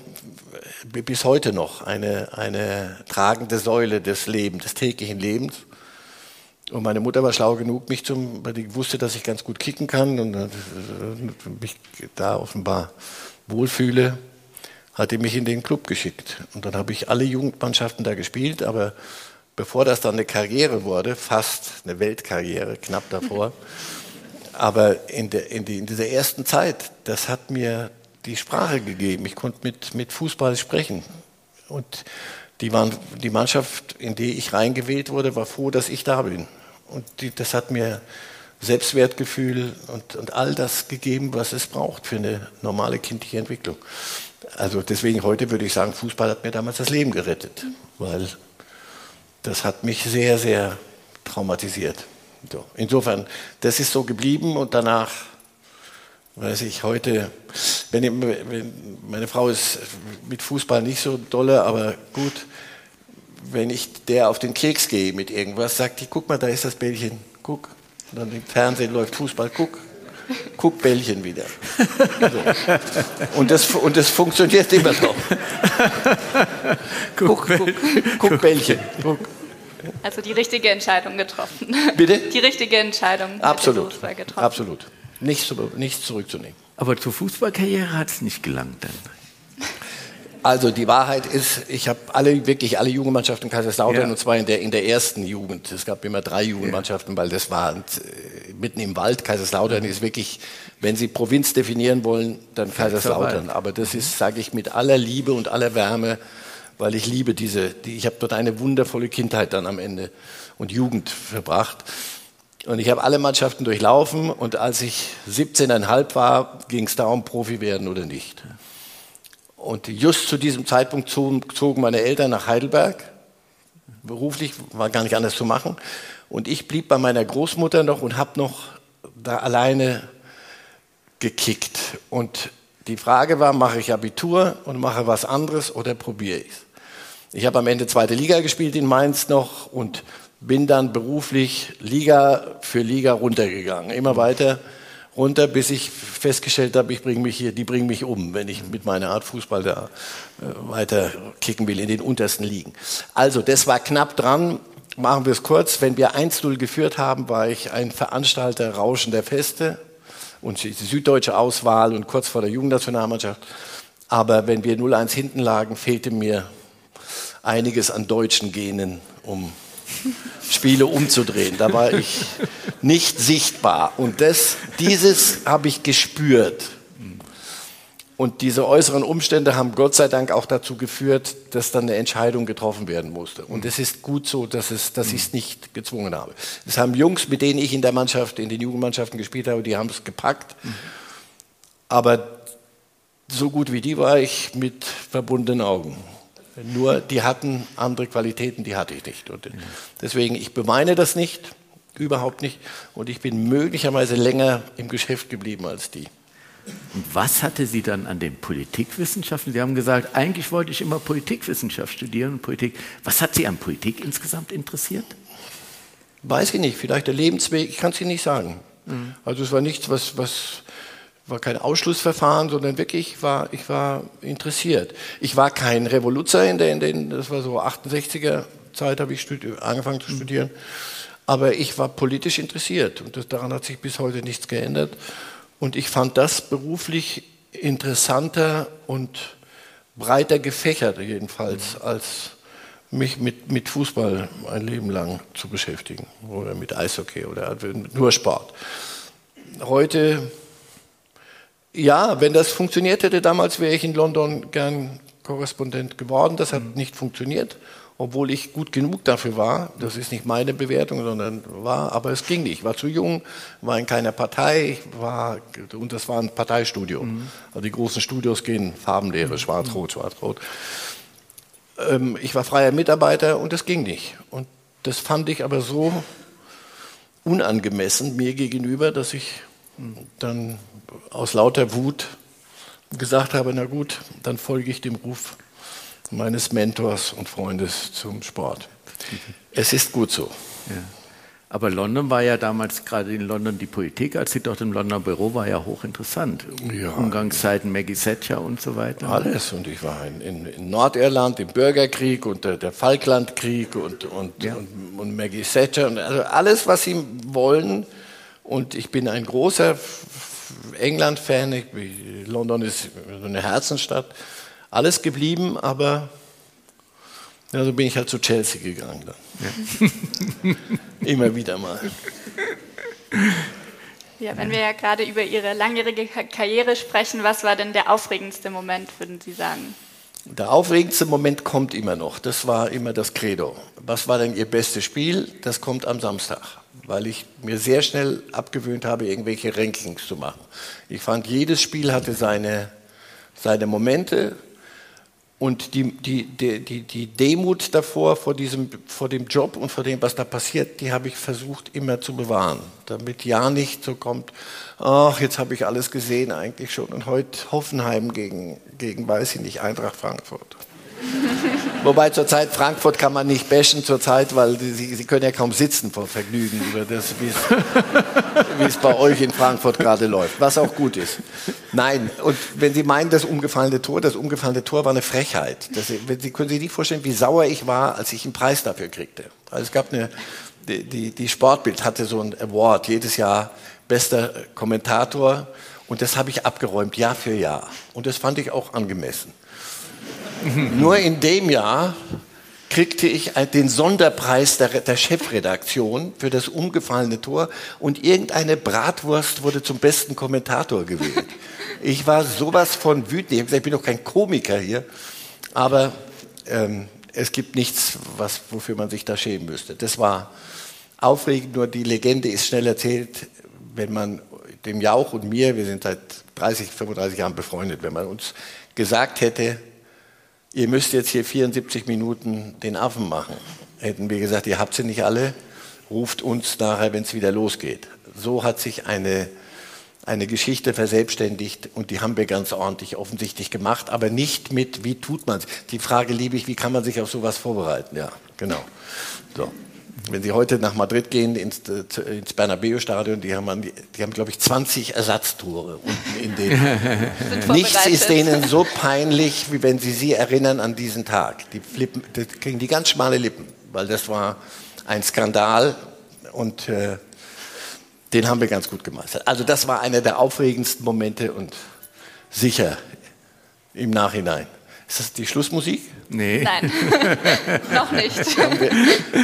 bis heute noch eine, eine tragende Säule des Lebens, des täglichen Lebens. Und meine Mutter war schlau genug, mich zum, weil die wusste, dass ich ganz gut kicken kann und äh, mich da offenbar wohlfühle, hat die mich in den Club geschickt. Und dann habe ich alle Jugendmannschaften da gespielt, aber bevor das dann eine Karriere wurde, fast eine Weltkarriere, knapp davor. (laughs) Aber in, der, in, die, in, dieser ersten Zeit, das hat mir die Sprache gegeben. Ich konnte mit, mit Fußball sprechen. Und die, waren, die Mannschaft, in die ich reingewählt wurde, war froh, dass ich da bin. Und die, das hat mir Selbstwertgefühl und, und all das gegeben, was es braucht für eine normale kindliche Entwicklung. Also deswegen heute würde ich sagen, Fußball hat mir damals das Leben gerettet, weil das hat mich sehr, sehr traumatisiert. So. Insofern, das ist so geblieben und danach, weiß ich, heute, wenn, ich, wenn, meine Frau ist mit Fußball nicht so dolle, aber gut, wenn ich der auf den Keks gehe mit irgendwas, sagt die, guck mal, da ist das Bällchen, guck. Und dann im Fernsehen läuft Fußball, guck. Guck Bällchen wieder. So. Und, das, und das funktioniert immer noch. guck, guck, guck Bällchen. Guck. Also die richtige Entscheidung getroffen. Bitte? Die richtige Entscheidung. Absolut. Getroffen. Absolut. Nichts, nichts zurückzunehmen. Aber zur Fußballkarriere hat es nicht gelangt dann. Also die Wahrheit ist, ich habe alle wirklich alle Jugendmannschaften Kaiserslautern ja. und zwar in der in der ersten Jugend. Es gab immer drei Jugendmannschaften, weil das war äh, mitten im Wald. Kaiserslautern ist wirklich, wenn Sie Provinz definieren wollen, dann Kaiserslautern. Aber das ist, sage ich, mit aller Liebe und aller Wärme weil ich liebe diese, die, ich habe dort eine wundervolle Kindheit dann am Ende und Jugend verbracht. Und ich habe alle Mannschaften durchlaufen und als ich 17,5 war, ging es darum, Profi werden oder nicht. Und just zu diesem Zeitpunkt zogen meine Eltern nach Heidelberg. Beruflich war gar nicht anders zu machen. Und ich blieb bei meiner Großmutter noch und habe noch da alleine gekickt. Und die Frage war, mache ich Abitur und mache was anderes oder probiere ich es? Ich habe am Ende zweite Liga gespielt in Mainz noch und bin dann beruflich Liga für Liga runtergegangen. Immer weiter runter, bis ich festgestellt habe, ich bringe mich hier, die bringen mich um, wenn ich mit meiner Art Fußball da äh, weiter kicken will in den untersten Ligen. Also, das war knapp dran. Machen wir es kurz. Wenn wir 1-0 geführt haben, war ich ein Veranstalter rauschender Feste und die süddeutsche Auswahl und kurz vor der Jugendnationalmannschaft. Aber wenn wir 0-1 hinten lagen, fehlte mir einiges an deutschen Genen, um Spiele umzudrehen. Da war ich nicht sichtbar. Und das, dieses habe ich gespürt. Und diese äußeren Umstände haben Gott sei Dank auch dazu geführt, dass dann eine Entscheidung getroffen werden musste. Und es ist gut so, dass, es, dass ich es nicht gezwungen habe. Es haben Jungs, mit denen ich in der Mannschaft, in den Jugendmannschaften gespielt habe, die haben es gepackt. Aber so gut wie die war ich mit verbundenen Augen. Nur die hatten andere Qualitäten, die hatte ich nicht. Und deswegen, ich beweine das nicht, überhaupt nicht. Und ich bin möglicherweise länger im Geschäft geblieben als die. Und was hatte Sie dann an den Politikwissenschaften? Sie haben gesagt, eigentlich wollte ich immer Politikwissenschaft studieren Politik. Was hat Sie an Politik insgesamt interessiert? Weiß ich nicht, vielleicht der Lebensweg, ich kann es Ihnen nicht sagen. Mhm. Also es war nichts, was, was war kein Ausschlussverfahren, sondern wirklich war, ich war interessiert. Ich war kein Revoluzer in den, in den das war so 68er Zeit, habe ich angefangen zu studieren. Aber ich war politisch interessiert und das, daran hat sich bis heute nichts geändert. Und ich fand das beruflich interessanter und breiter gefächert jedenfalls, als mich mit, mit Fußball ein Leben lang zu beschäftigen oder mit Eishockey oder nur Sport. Heute ja, wenn das funktioniert hätte damals, wäre ich in London gern Korrespondent geworden. Das hat mhm. nicht funktioniert, obwohl ich gut genug dafür war. Das ist nicht meine Bewertung, sondern war, aber es ging nicht. Ich war zu jung, war in keiner Partei, war, und das war ein Parteistudio. Mhm. Also die großen Studios gehen Farbenlehre, mhm. schwarz-rot, schwarz-rot. Ähm, ich war freier Mitarbeiter und das ging nicht. Und das fand ich aber so unangemessen mir gegenüber, dass ich dann aus lauter Wut gesagt habe, na gut, dann folge ich dem Ruf meines Mentors und Freundes zum Sport. Es ist gut so. Ja. Aber London war ja damals, gerade in London, die Politik, als sie dort im Londoner Büro war, ja hochinteressant. Ja. Umgangszeiten Maggie Thatcher und so weiter. Alles. Und ich war in, in, in Nordirland im Bürgerkrieg und der, der Falklandkrieg und, und, ja. und, und Maggie Thatcher. Und also alles, was sie wollen, und ich bin ein großer England-Fan. London ist eine Herzenstadt. Alles geblieben, aber ja, so bin ich halt zu Chelsea gegangen. Ja. (laughs) Immer wieder mal. Ja, wenn wir ja gerade über Ihre langjährige Karriere sprechen, was war denn der aufregendste Moment, würden Sie sagen? Der aufregendste Moment kommt immer noch. Das war immer das Credo. Was war denn Ihr bestes Spiel? Das kommt am Samstag weil ich mir sehr schnell abgewöhnt habe, irgendwelche Rankings zu machen. Ich fand, jedes Spiel hatte seine, seine Momente und die, die, die, die Demut davor, vor, diesem, vor dem Job und vor dem, was da passiert, die habe ich versucht immer zu bewahren, damit ja nicht so kommt, ach, jetzt habe ich alles gesehen eigentlich schon und heute Hoffenheim gegen, gegen weiß ich nicht, Eintracht Frankfurt. (laughs) Wobei zurzeit Frankfurt kann man nicht bashen zurzeit, weil sie, sie können ja kaum sitzen vor Vergnügen über das, wie es bei euch in Frankfurt gerade läuft, was auch gut ist. Nein, und wenn Sie meinen, das umgefallene Tor, das umgefallene Tor war eine Frechheit. Das, Sie können sich nicht vorstellen, wie sauer ich war, als ich einen Preis dafür kriegte. Also es gab eine, die, die, die Sportbild hatte so ein Award, jedes Jahr bester Kommentator. Und das habe ich abgeräumt, Jahr für Jahr. Und das fand ich auch angemessen. Nur in dem Jahr kriegte ich den Sonderpreis der, der, Chefredaktion für das umgefallene Tor und irgendeine Bratwurst wurde zum besten Kommentator gewählt. Ich war sowas von wütend. Ich habe gesagt, ich bin doch kein Komiker hier, aber ähm, es gibt nichts, was, wofür man sich da schämen müsste. Das war aufregend, nur die Legende ist schnell erzählt, wenn man dem Jauch und mir, wir sind seit 30, 35 Jahren befreundet, wenn man uns gesagt hätte, ihr müsst jetzt hier 74 Minuten den Affen machen. Hätten wir gesagt, ihr habt sie nicht alle, ruft uns nachher, wenn es wieder losgeht. So hat sich eine, eine Geschichte verselbstständigt und die haben wir ganz ordentlich offensichtlich gemacht, aber nicht mit, wie tut man es. Die Frage liebe ich, wie kann man sich auf sowas vorbereiten? Ja, genau. So. Wenn Sie heute nach Madrid gehen, ins, äh, ins Bernabeu-Stadion, die haben, die haben, glaube ich, 20 Ersatztore unten in den. (laughs) Nichts ist denen so peinlich, wie wenn Sie sie erinnern an diesen Tag. Die flippen, die kriegen die ganz schmale Lippen, weil das war ein Skandal und äh, den haben wir ganz gut gemeistert. Also das war einer der aufregendsten Momente und sicher im Nachhinein. Ist das die Schlussmusik? Nee. Nein, (laughs) noch nicht. Haben wir,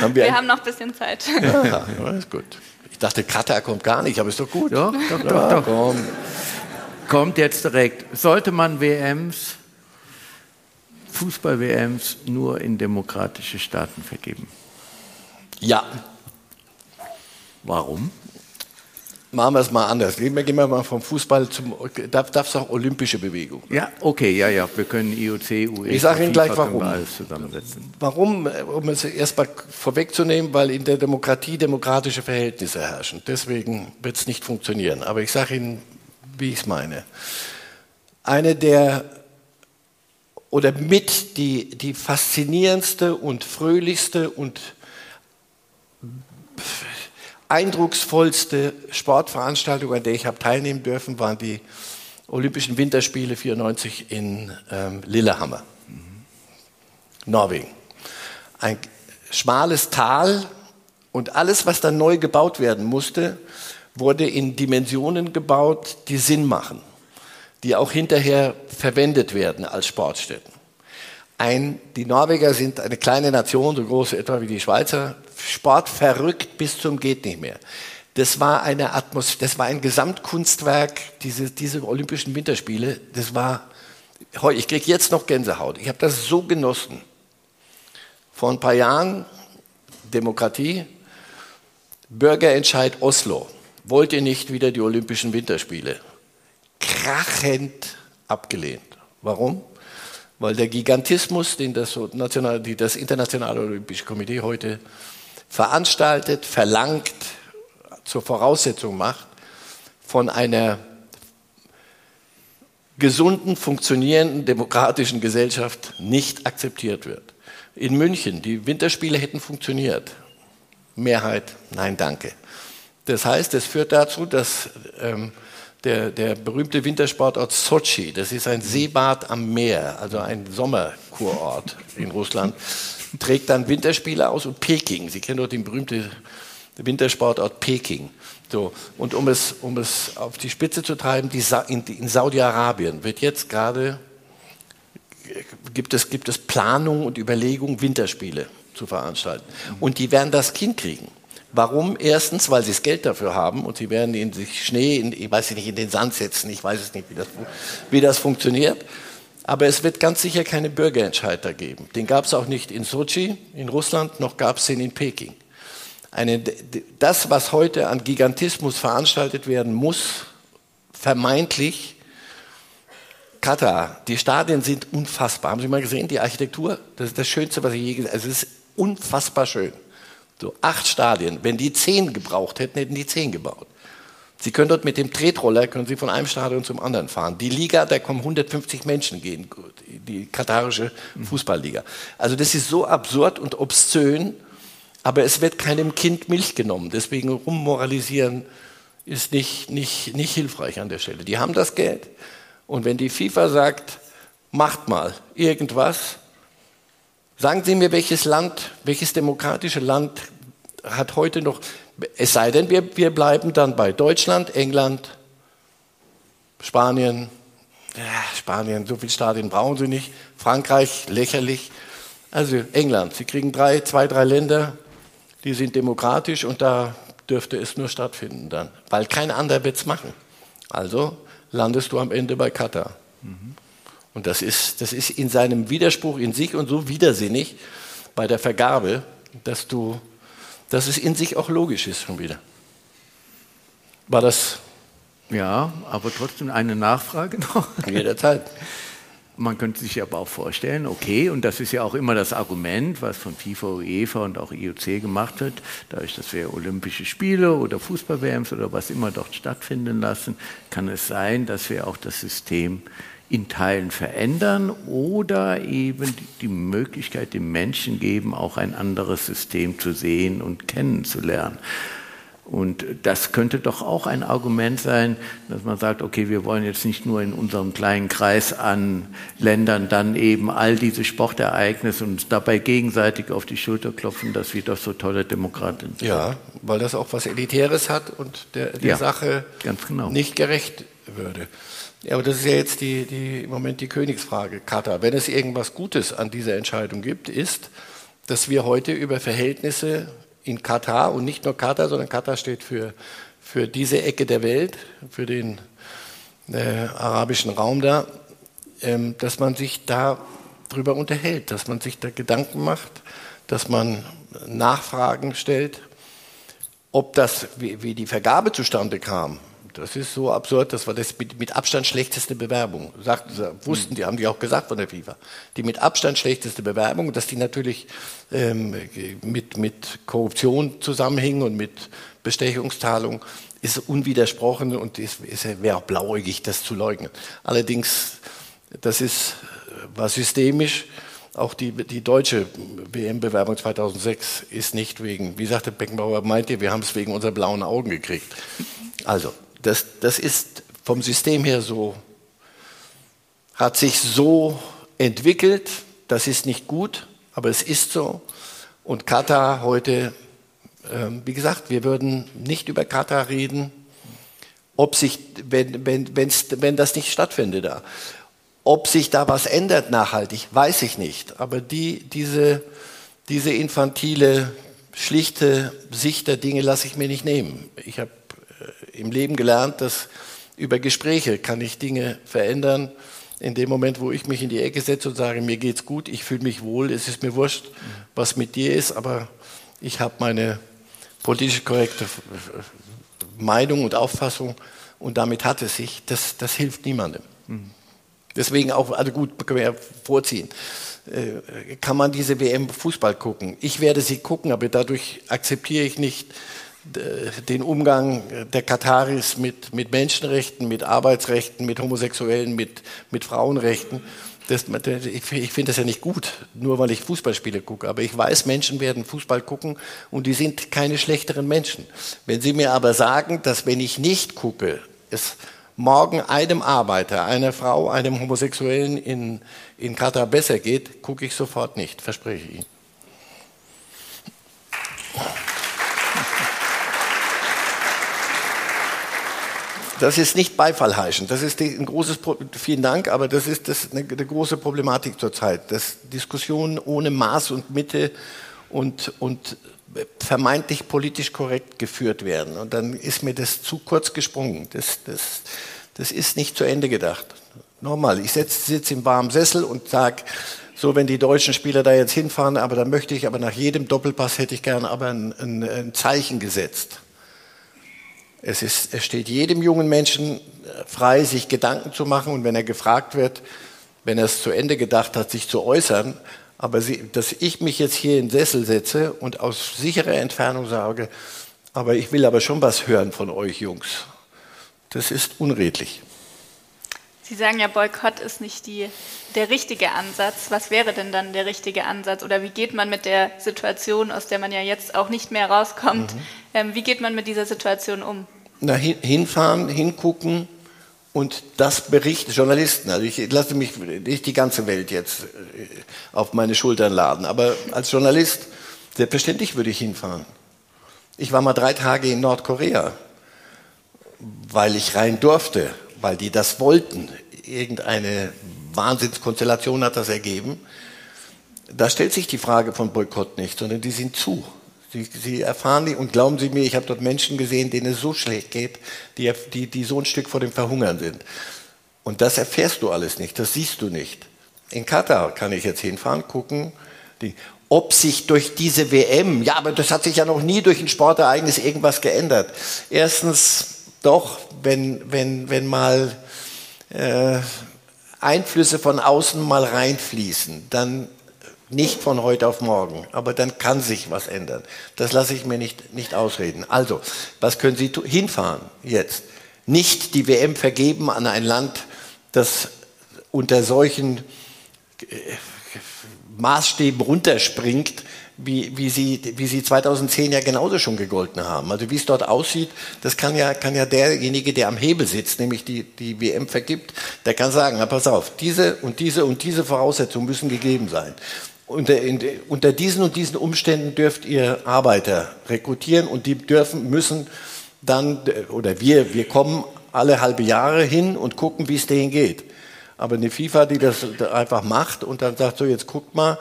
haben wir, wir haben noch ein bisschen Zeit. Ja, ist gut. Ich dachte, Katar kommt gar nicht, aber ist doch gut. Doch, doch, doch. Ja, doch. Komm. Kommt jetzt direkt. Sollte man WMs, Fußball-WMs nur in demokratische Staaten vergeben? Ja. Warum? Machen wir es mal anders. Gehen wir, gehen wir mal vom Fußball zum. Darf es auch olympische Bewegung? Ja, okay, ja, ja. Wir können IOC, UEFA. Ich sage Ihnen gleich warum. Alles zusammensetzen. Warum, um es erst mal vorwegzunehmen, weil in der Demokratie demokratische Verhältnisse herrschen. Deswegen wird es nicht funktionieren. Aber ich sage Ihnen, wie ich es meine. Eine der oder mit die, die faszinierendste und fröhlichste und eindrucksvollste Sportveranstaltung, an der ich habe teilnehmen dürfen, waren die Olympischen Winterspiele 94 in ähm, Lillehammer, mhm. Norwegen. Ein schmales Tal und alles, was dann neu gebaut werden musste, wurde in Dimensionen gebaut, die Sinn machen, die auch hinterher verwendet werden als Sportstätten. Ein, die Norweger sind eine kleine Nation, so groß etwa wie die Schweizer, Sport verrückt bis zum geht nicht mehr. Das war eine Atmosphäre, das war ein Gesamtkunstwerk, diese, diese Olympischen Winterspiele. Das war, ich kriege jetzt noch Gänsehaut. Ich habe das so genossen. Vor ein paar Jahren, Demokratie, Bürgerentscheid Oslo. Wollt ihr nicht wieder die Olympischen Winterspiele? Krachend abgelehnt. Warum? Weil der Gigantismus, den das, National, das Internationale Olympische Komitee heute veranstaltet, verlangt, zur Voraussetzung macht, von einer gesunden, funktionierenden, demokratischen Gesellschaft nicht akzeptiert wird. In München, die Winterspiele hätten funktioniert. Mehrheit, nein, danke. Das heißt, es führt dazu, dass ähm, der, der berühmte Wintersportort Sochi, das ist ein Seebad am Meer, also ein Sommerkurort in Russland, trägt dann Winterspiele aus und Peking. Sie kennen doch den berühmten Wintersportort Peking. So, und um es, um es auf die Spitze zu treiben, Sa in, in Saudi-Arabien wird jetzt gerade, gibt es, gibt es Planung und Überlegung, Winterspiele zu veranstalten. Und die werden das Kind kriegen. Warum? Erstens, weil sie das Geld dafür haben und sie werden in sich Schnee, in, ich weiß nicht, in den Sand setzen. Ich weiß es nicht, wie das, wie das funktioniert. Aber es wird ganz sicher keine Bürgerentscheid da geben. Den gab es auch nicht in Sochi, in Russland, noch gab es den in Peking. Eine, das, was heute an Gigantismus veranstaltet werden muss, vermeintlich Katar, die Stadien sind unfassbar. Haben Sie mal gesehen, die Architektur? Das ist das Schönste, was ich je gesehen habe. Also es ist unfassbar schön. So acht Stadien. Wenn die zehn gebraucht hätten, hätten die zehn gebaut. Sie können dort mit dem Tretroller können Sie von einem Stadion zum anderen fahren. Die Liga, da kommen 150 Menschen gehen, die katarische Fußballliga. Also das ist so absurd und obszön, aber es wird keinem Kind Milch genommen. Deswegen rummoralisieren ist nicht, nicht, nicht hilfreich an der Stelle. Die haben das Geld und wenn die FIFA sagt, macht mal irgendwas, sagen Sie mir, welches Land, welches demokratische Land hat heute noch es sei denn, wir, wir bleiben dann bei Deutschland, England, Spanien. Ja, Spanien, so viele Stadien brauchen sie nicht. Frankreich, lächerlich. Also England, sie kriegen drei, zwei, drei Länder, die sind demokratisch und da dürfte es nur stattfinden dann, weil kein anderer wird es machen. Also landest du am Ende bei Katar. Mhm. Und das ist, das ist in seinem Widerspruch in sich und so widersinnig bei der Vergabe, dass du dass es in sich auch logisch ist schon wieder. War das? Ja, aber trotzdem eine Nachfrage noch. Jederzeit. Man könnte sich aber auch vorstellen, okay, und das ist ja auch immer das Argument, was von FIFA, UEFA und auch IOC gemacht wird, dadurch, dass wir Olympische Spiele oder Fußball-WMs oder was immer dort stattfinden lassen, kann es sein, dass wir auch das System in Teilen verändern oder eben die Möglichkeit den Menschen geben, auch ein anderes System zu sehen und kennenzulernen. Und das könnte doch auch ein Argument sein, dass man sagt, okay, wir wollen jetzt nicht nur in unserem kleinen Kreis an Ländern dann eben all diese Sportereignisse und dabei gegenseitig auf die Schulter klopfen, dass wir doch so tolle Demokraten sind. Ja, weil das auch was Elitäres hat und der, der ja, Sache genau. nicht gerecht würde. Ja, aber das ist ja jetzt die, die, im Moment die Königsfrage, Katar. Wenn es irgendwas Gutes an dieser Entscheidung gibt, ist, dass wir heute über Verhältnisse in Katar und nicht nur Katar, sondern Katar steht für, für diese Ecke der Welt, für den äh, arabischen Raum da, ähm, dass man sich da drüber unterhält, dass man sich da Gedanken macht, dass man Nachfragen stellt, ob das, wie, wie die Vergabe zustande kam, das ist so absurd, das war das mit, Abstand schlechteste Bewerbung. Sagt, wussten die, haben die auch gesagt von der FIFA. Die mit Abstand schlechteste Bewerbung, dass die natürlich ähm, mit, mit Korruption zusammenhingen und mit Bestechungszahlung, ist unwidersprochen und es wäre auch blauäugig, das zu leugnen. Allerdings, das ist, war systemisch. Auch die, die deutsche WM-Bewerbung 2006 ist nicht wegen, wie sagte Beckenbauer, meint ihr, wir haben es wegen unserer blauen Augen gekriegt. Also, das, das ist vom System her so, hat sich so entwickelt, das ist nicht gut, aber es ist so. Und Katar heute, äh, wie gesagt, wir würden nicht über Katar reden, ob sich, wenn, wenn, wenn das nicht stattfindet da. Ob sich da was ändert nachhaltig, weiß ich nicht. Aber die, diese, diese infantile, schlichte Sicht der Dinge lasse ich mir nicht nehmen. Ich habe im Leben gelernt, dass über Gespräche kann ich Dinge verändern. In dem Moment, wo ich mich in die Ecke setze und sage, mir geht's gut, ich fühle mich wohl, es ist mir wurscht, was mit dir ist, aber ich habe meine politisch korrekte Meinung und Auffassung und damit hat es sich. Das, das hilft niemandem. Deswegen auch, also gut, können wir ja vorziehen. Äh, kann man diese WM Fußball gucken? Ich werde sie gucken, aber dadurch akzeptiere ich nicht, den Umgang der Kataris mit, mit Menschenrechten, mit Arbeitsrechten, mit Homosexuellen, mit, mit Frauenrechten. Das, ich finde das ja nicht gut, nur weil ich Fußballspiele gucke. Aber ich weiß, Menschen werden Fußball gucken und die sind keine schlechteren Menschen. Wenn Sie mir aber sagen, dass wenn ich nicht gucke, es morgen einem Arbeiter, einer Frau, einem Homosexuellen in, in Katar besser geht, gucke ich sofort nicht, verspreche ich Ihnen. Das ist nicht Beifall heischen. Das ist ein großes, vielen Dank, aber das ist das, eine, eine große Problematik zurzeit, dass Diskussionen ohne Maß und Mitte und, und vermeintlich politisch korrekt geführt werden. Und dann ist mir das zu kurz gesprungen. Das, das, das ist nicht zu Ende gedacht. Nochmal, ich sitze im warmen Sessel und sage, so wenn die deutschen Spieler da jetzt hinfahren, aber dann möchte ich, aber nach jedem Doppelpass hätte ich gern aber ein, ein, ein Zeichen gesetzt. Es, ist, es steht jedem jungen Menschen äh, frei, sich Gedanken zu machen und wenn er gefragt wird, wenn er es zu Ende gedacht hat, sich zu äußern. Aber sie, dass ich mich jetzt hier in den Sessel setze und aus sicherer Entfernung sage, aber ich will aber schon was hören von euch Jungs, das ist unredlich. Sie sagen ja, Boykott ist nicht die, der richtige Ansatz. Was wäre denn dann der richtige Ansatz? Oder wie geht man mit der Situation, aus der man ja jetzt auch nicht mehr rauskommt, mhm. Ähm, wie geht man mit dieser Situation um? Na, hin, hinfahren, hingucken und das berichten, Journalisten. Also ich lasse mich nicht die ganze Welt jetzt äh, auf meine Schultern laden, aber als Journalist, selbstverständlich würde ich hinfahren. Ich war mal drei Tage in Nordkorea, weil ich rein durfte weil die das wollten. Irgendeine Wahnsinnskonstellation hat das ergeben. Da stellt sich die Frage von Boykott nicht, sondern die sind zu. Sie, sie erfahren die und glauben Sie mir, ich habe dort Menschen gesehen, denen es so schlecht geht, die, die, die so ein Stück vor dem Verhungern sind. Und das erfährst du alles nicht, das siehst du nicht. In Katar kann ich jetzt hinfahren, gucken, die, ob sich durch diese WM, ja, aber das hat sich ja noch nie durch ein Sportereignis irgendwas geändert. Erstens, doch, wenn, wenn, wenn mal äh, Einflüsse von außen mal reinfließen, dann nicht von heute auf morgen, aber dann kann sich was ändern. Das lasse ich mir nicht, nicht ausreden. Also, was können Sie hinfahren jetzt? Nicht die WM vergeben an ein Land, das unter solchen äh, Maßstäben runterspringt, wie, wie, sie, wie sie 2010 ja genauso schon gegolten haben. Also wie es dort aussieht, das kann ja, kann ja derjenige, der am Hebel sitzt, nämlich die, die WM vergibt, der kann sagen, na pass auf, diese und diese und diese Voraussetzungen müssen gegeben sein. Unter, in, unter diesen und diesen Umständen dürft ihr Arbeiter rekrutieren und die dürfen, müssen dann, oder wir, wir kommen alle halbe Jahre hin und gucken, wie es denen geht. Aber eine FIFA, die das einfach macht und dann sagt so, jetzt guckt mal,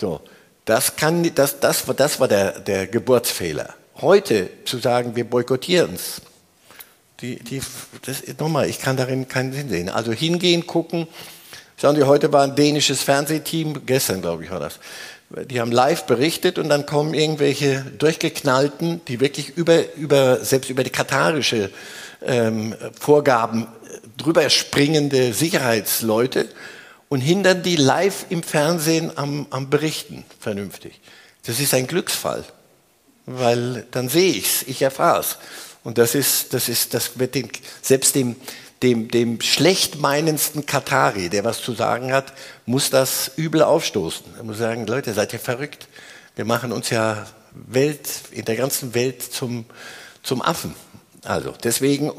so, das, kann, das, das, das war der, der Geburtsfehler. Heute zu sagen, wir boykottieren es, die, die, das, nochmal, ich kann darin keinen Sinn sehen. Also hingehen, gucken. Schauen Sie, heute war ein dänisches Fernsehteam, gestern glaube ich war das, die haben live berichtet und dann kommen irgendwelche durchgeknallten, die wirklich über, über selbst über die katarische ähm, Vorgaben drüber springende Sicherheitsleute und hindern die live im Fernsehen am, am Berichten vernünftig. Das ist ein Glücksfall, weil dann sehe ich es, ich erfahre es. Und das ist, das ist, das wird den, selbst dem, dem, dem schlecht meinendsten Katari, der was zu sagen hat, muss das übel aufstoßen. Er muss sagen, Leute, seid ihr verrückt? Wir machen uns ja Welt, in der ganzen Welt zum, zum Affen. Also deswegen,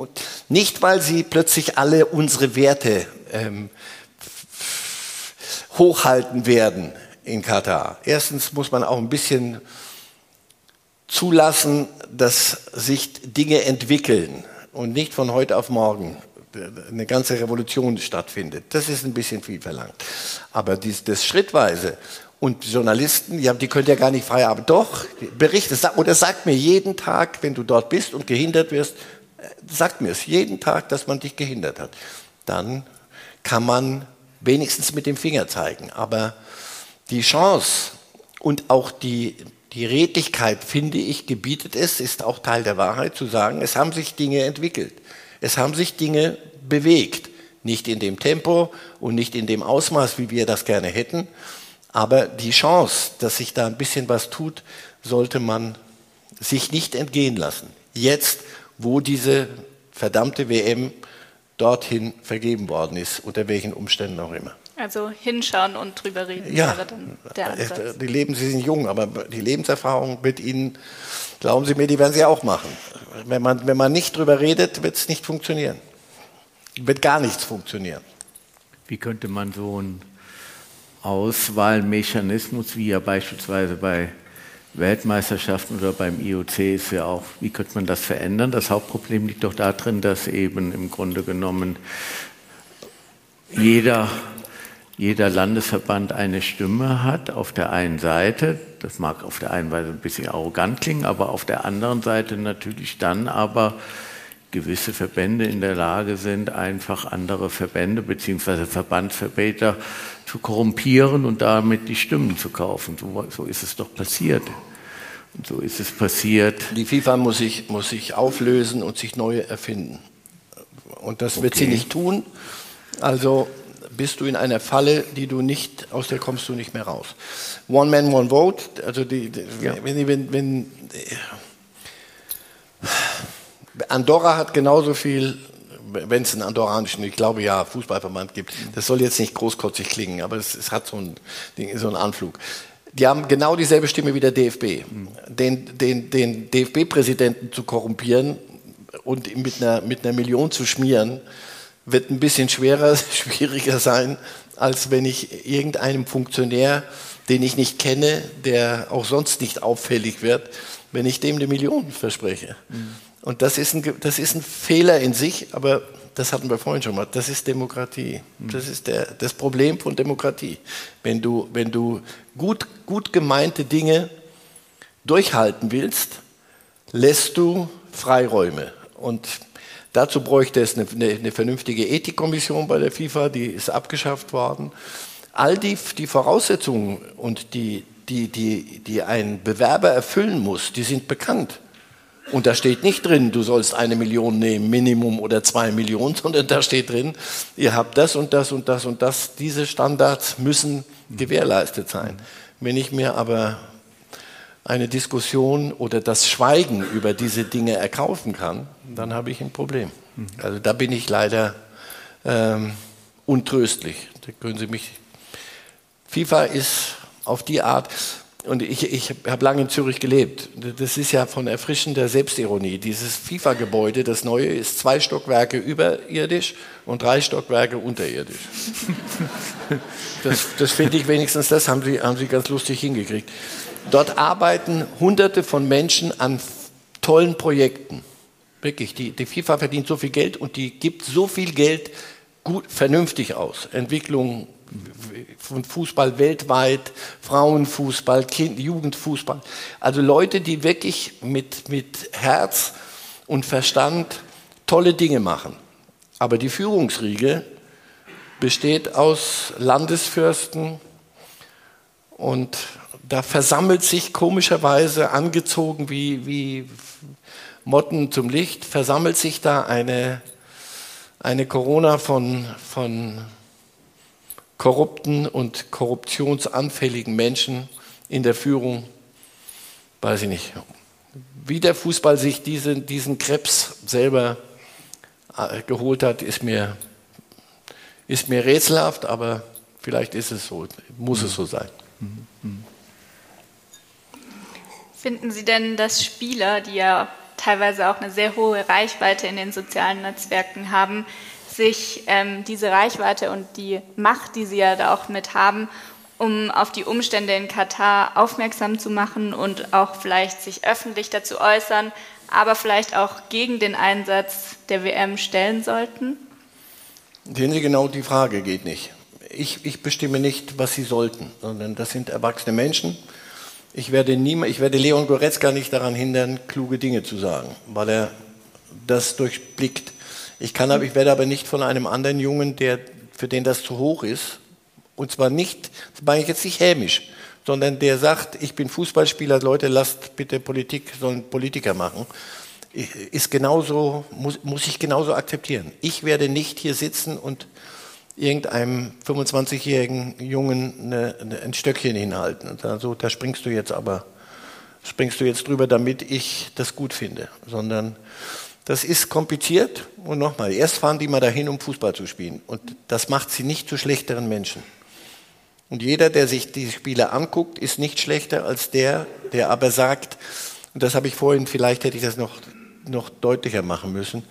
nicht weil sie plötzlich alle unsere Werte ähm, hochhalten werden in Katar. Erstens muss man auch ein bisschen zulassen, dass sich Dinge entwickeln und nicht von heute auf morgen eine ganze Revolution stattfindet. Das ist ein bisschen viel verlangt. Aber dies, das schrittweise und Journalisten, ja, die können ja gar nicht frei arbeiten. Doch, berichte, oder sagt mir jeden Tag, wenn du dort bist und gehindert wirst, äh, sagt mir es jeden Tag, dass man dich gehindert hat. Dann kann man wenigstens mit dem Finger zeigen. Aber die Chance und auch die, die Redlichkeit, finde ich, gebietet es, ist auch Teil der Wahrheit zu sagen, es haben sich Dinge entwickelt. Es haben sich Dinge bewegt. Nicht in dem Tempo und nicht in dem Ausmaß, wie wir das gerne hätten. Aber die Chance, dass sich da ein bisschen was tut, sollte man sich nicht entgehen lassen. Jetzt, wo diese verdammte WM dorthin vergeben worden ist, unter welchen Umständen auch immer. Also hinschauen und drüber reden ja, wäre dann der Ansatz. Die Leben, Sie sind jung, aber die Lebenserfahrung mit Ihnen, glauben Sie mir, die werden Sie auch machen. Wenn man, wenn man nicht drüber redet, wird es nicht funktionieren. Wird gar nichts funktionieren. Wie könnte man so einen Auswahlmechanismus, wie ja beispielsweise bei Weltmeisterschaften oder beim IOC ist ja auch, wie könnte man das verändern? Das Hauptproblem liegt doch darin, dass eben im Grunde genommen jeder, jeder Landesverband eine Stimme hat auf der einen Seite. Das mag auf der einen Seite ein bisschen arrogant klingen, aber auf der anderen Seite natürlich dann aber gewisse Verbände in der Lage sind, einfach andere Verbände bzw. Verbandsvertreter zu korrumpieren und damit die Stimmen zu kaufen. So, so, ist es doch passiert. Und so ist es passiert. Die FIFA muss sich, muss sich auflösen und sich neu erfinden. Und das okay. wird sie nicht tun. Also bist du in einer Falle, die du nicht, aus der kommst du nicht mehr raus. One Man, One Vote, also die, die ja. wenn, wenn, wenn Andorra hat genauso viel, wenn es einen andorranischen, ich glaube ja, Fußballverband gibt. Das soll jetzt nicht großkotzig klingen, aber es, es hat so einen, so einen Anflug. Die haben genau dieselbe Stimme wie der DFB. Den, den, den DFB-Präsidenten zu korrumpieren und mit einer, mit einer Million zu schmieren, wird ein bisschen schwerer, (laughs) schwieriger sein, als wenn ich irgendeinem Funktionär, den ich nicht kenne, der auch sonst nicht auffällig wird, wenn ich dem eine Million verspreche. Mhm. Und das ist, ein, das ist ein Fehler in sich, aber das hatten wir vorhin schon mal. Das ist Demokratie. Mhm. Das ist der, das Problem von Demokratie. Wenn du, wenn du gut, gut gemeinte Dinge durchhalten willst, lässt du Freiräume. Und dazu bräuchte es eine, eine, eine vernünftige Ethikkommission bei der FIFA, die ist abgeschafft worden. All die, die Voraussetzungen und die, die, die, die ein Bewerber erfüllen muss, die sind bekannt. Und da steht nicht drin, du sollst eine Million nehmen, Minimum oder zwei Millionen, (laughs) sondern da steht drin, ihr habt das und das und das und das. Diese Standards müssen gewährleistet sein. Wenn ich mir aber eine Diskussion oder das Schweigen über diese Dinge erkaufen kann, dann habe ich ein Problem. Also da bin ich leider ähm, untröstlich. Da können Sie mich. FIFA ist auf die Art, und ich, ich habe lange in Zürich gelebt. Das ist ja von erfrischender Selbstironie. Dieses FIFA-Gebäude, das neue, ist zwei Stockwerke überirdisch und drei Stockwerke unterirdisch. (laughs) Das, das finde ich wenigstens, das haben sie, haben sie ganz lustig hingekriegt. Dort arbeiten Hunderte von Menschen an tollen Projekten. Wirklich, die, die FIFA verdient so viel Geld und die gibt so viel Geld gut, vernünftig aus. Entwicklung von Fußball weltweit, Frauenfußball, kind, Jugendfußball. Also Leute, die wirklich mit, mit Herz und Verstand tolle Dinge machen. Aber die Führungsriege besteht aus Landesfürsten und da versammelt sich komischerweise, angezogen wie, wie Motten zum Licht, versammelt sich da eine, eine Corona von, von korrupten und korruptionsanfälligen Menschen in der Führung, weiß ich nicht, wie der Fußball sich diese, diesen Krebs selber äh, geholt hat, ist mir, ist mir rätselhaft, aber vielleicht ist es so, muss es so sein. Finden Sie denn, dass Spieler, die ja teilweise auch eine sehr hohe Reichweite in den sozialen Netzwerken haben, sich ähm, diese Reichweite und die Macht, die sie ja da auch mit haben, um auf die Umstände in Katar aufmerksam zu machen und auch vielleicht sich öffentlich dazu äußern, aber vielleicht auch gegen den Einsatz der WM stellen sollten? Sehen Sie genau, die Frage geht nicht. Ich, ich bestimme nicht, was sie sollten, sondern das sind erwachsene Menschen. Ich werde, niemand, ich werde Leon Goretzka nicht daran hindern, kluge Dinge zu sagen, weil er das durchblickt. Ich, kann, ich werde aber nicht von einem anderen Jungen, der, für den das zu hoch ist, und zwar nicht, das meine ich jetzt nicht hämisch, sondern der sagt, ich bin Fußballspieler, Leute, lasst bitte Politik, sollen Politiker machen, ist genauso, muss, muss ich genauso akzeptieren. Ich werde nicht hier sitzen und irgendeinem 25-jährigen Jungen eine, eine, ein Stöckchen hinhalten und sagen, so, da springst du jetzt aber, springst du jetzt drüber, damit ich das gut finde, sondern das ist kompliziert. Und nochmal, erst fahren die mal dahin, um Fußball zu spielen. Und das macht sie nicht zu schlechteren Menschen. Und jeder, der sich die Spiele anguckt, ist nicht schlechter als der, der aber sagt, und das habe ich vorhin, vielleicht hätte ich das noch, noch deutlicher machen müssen,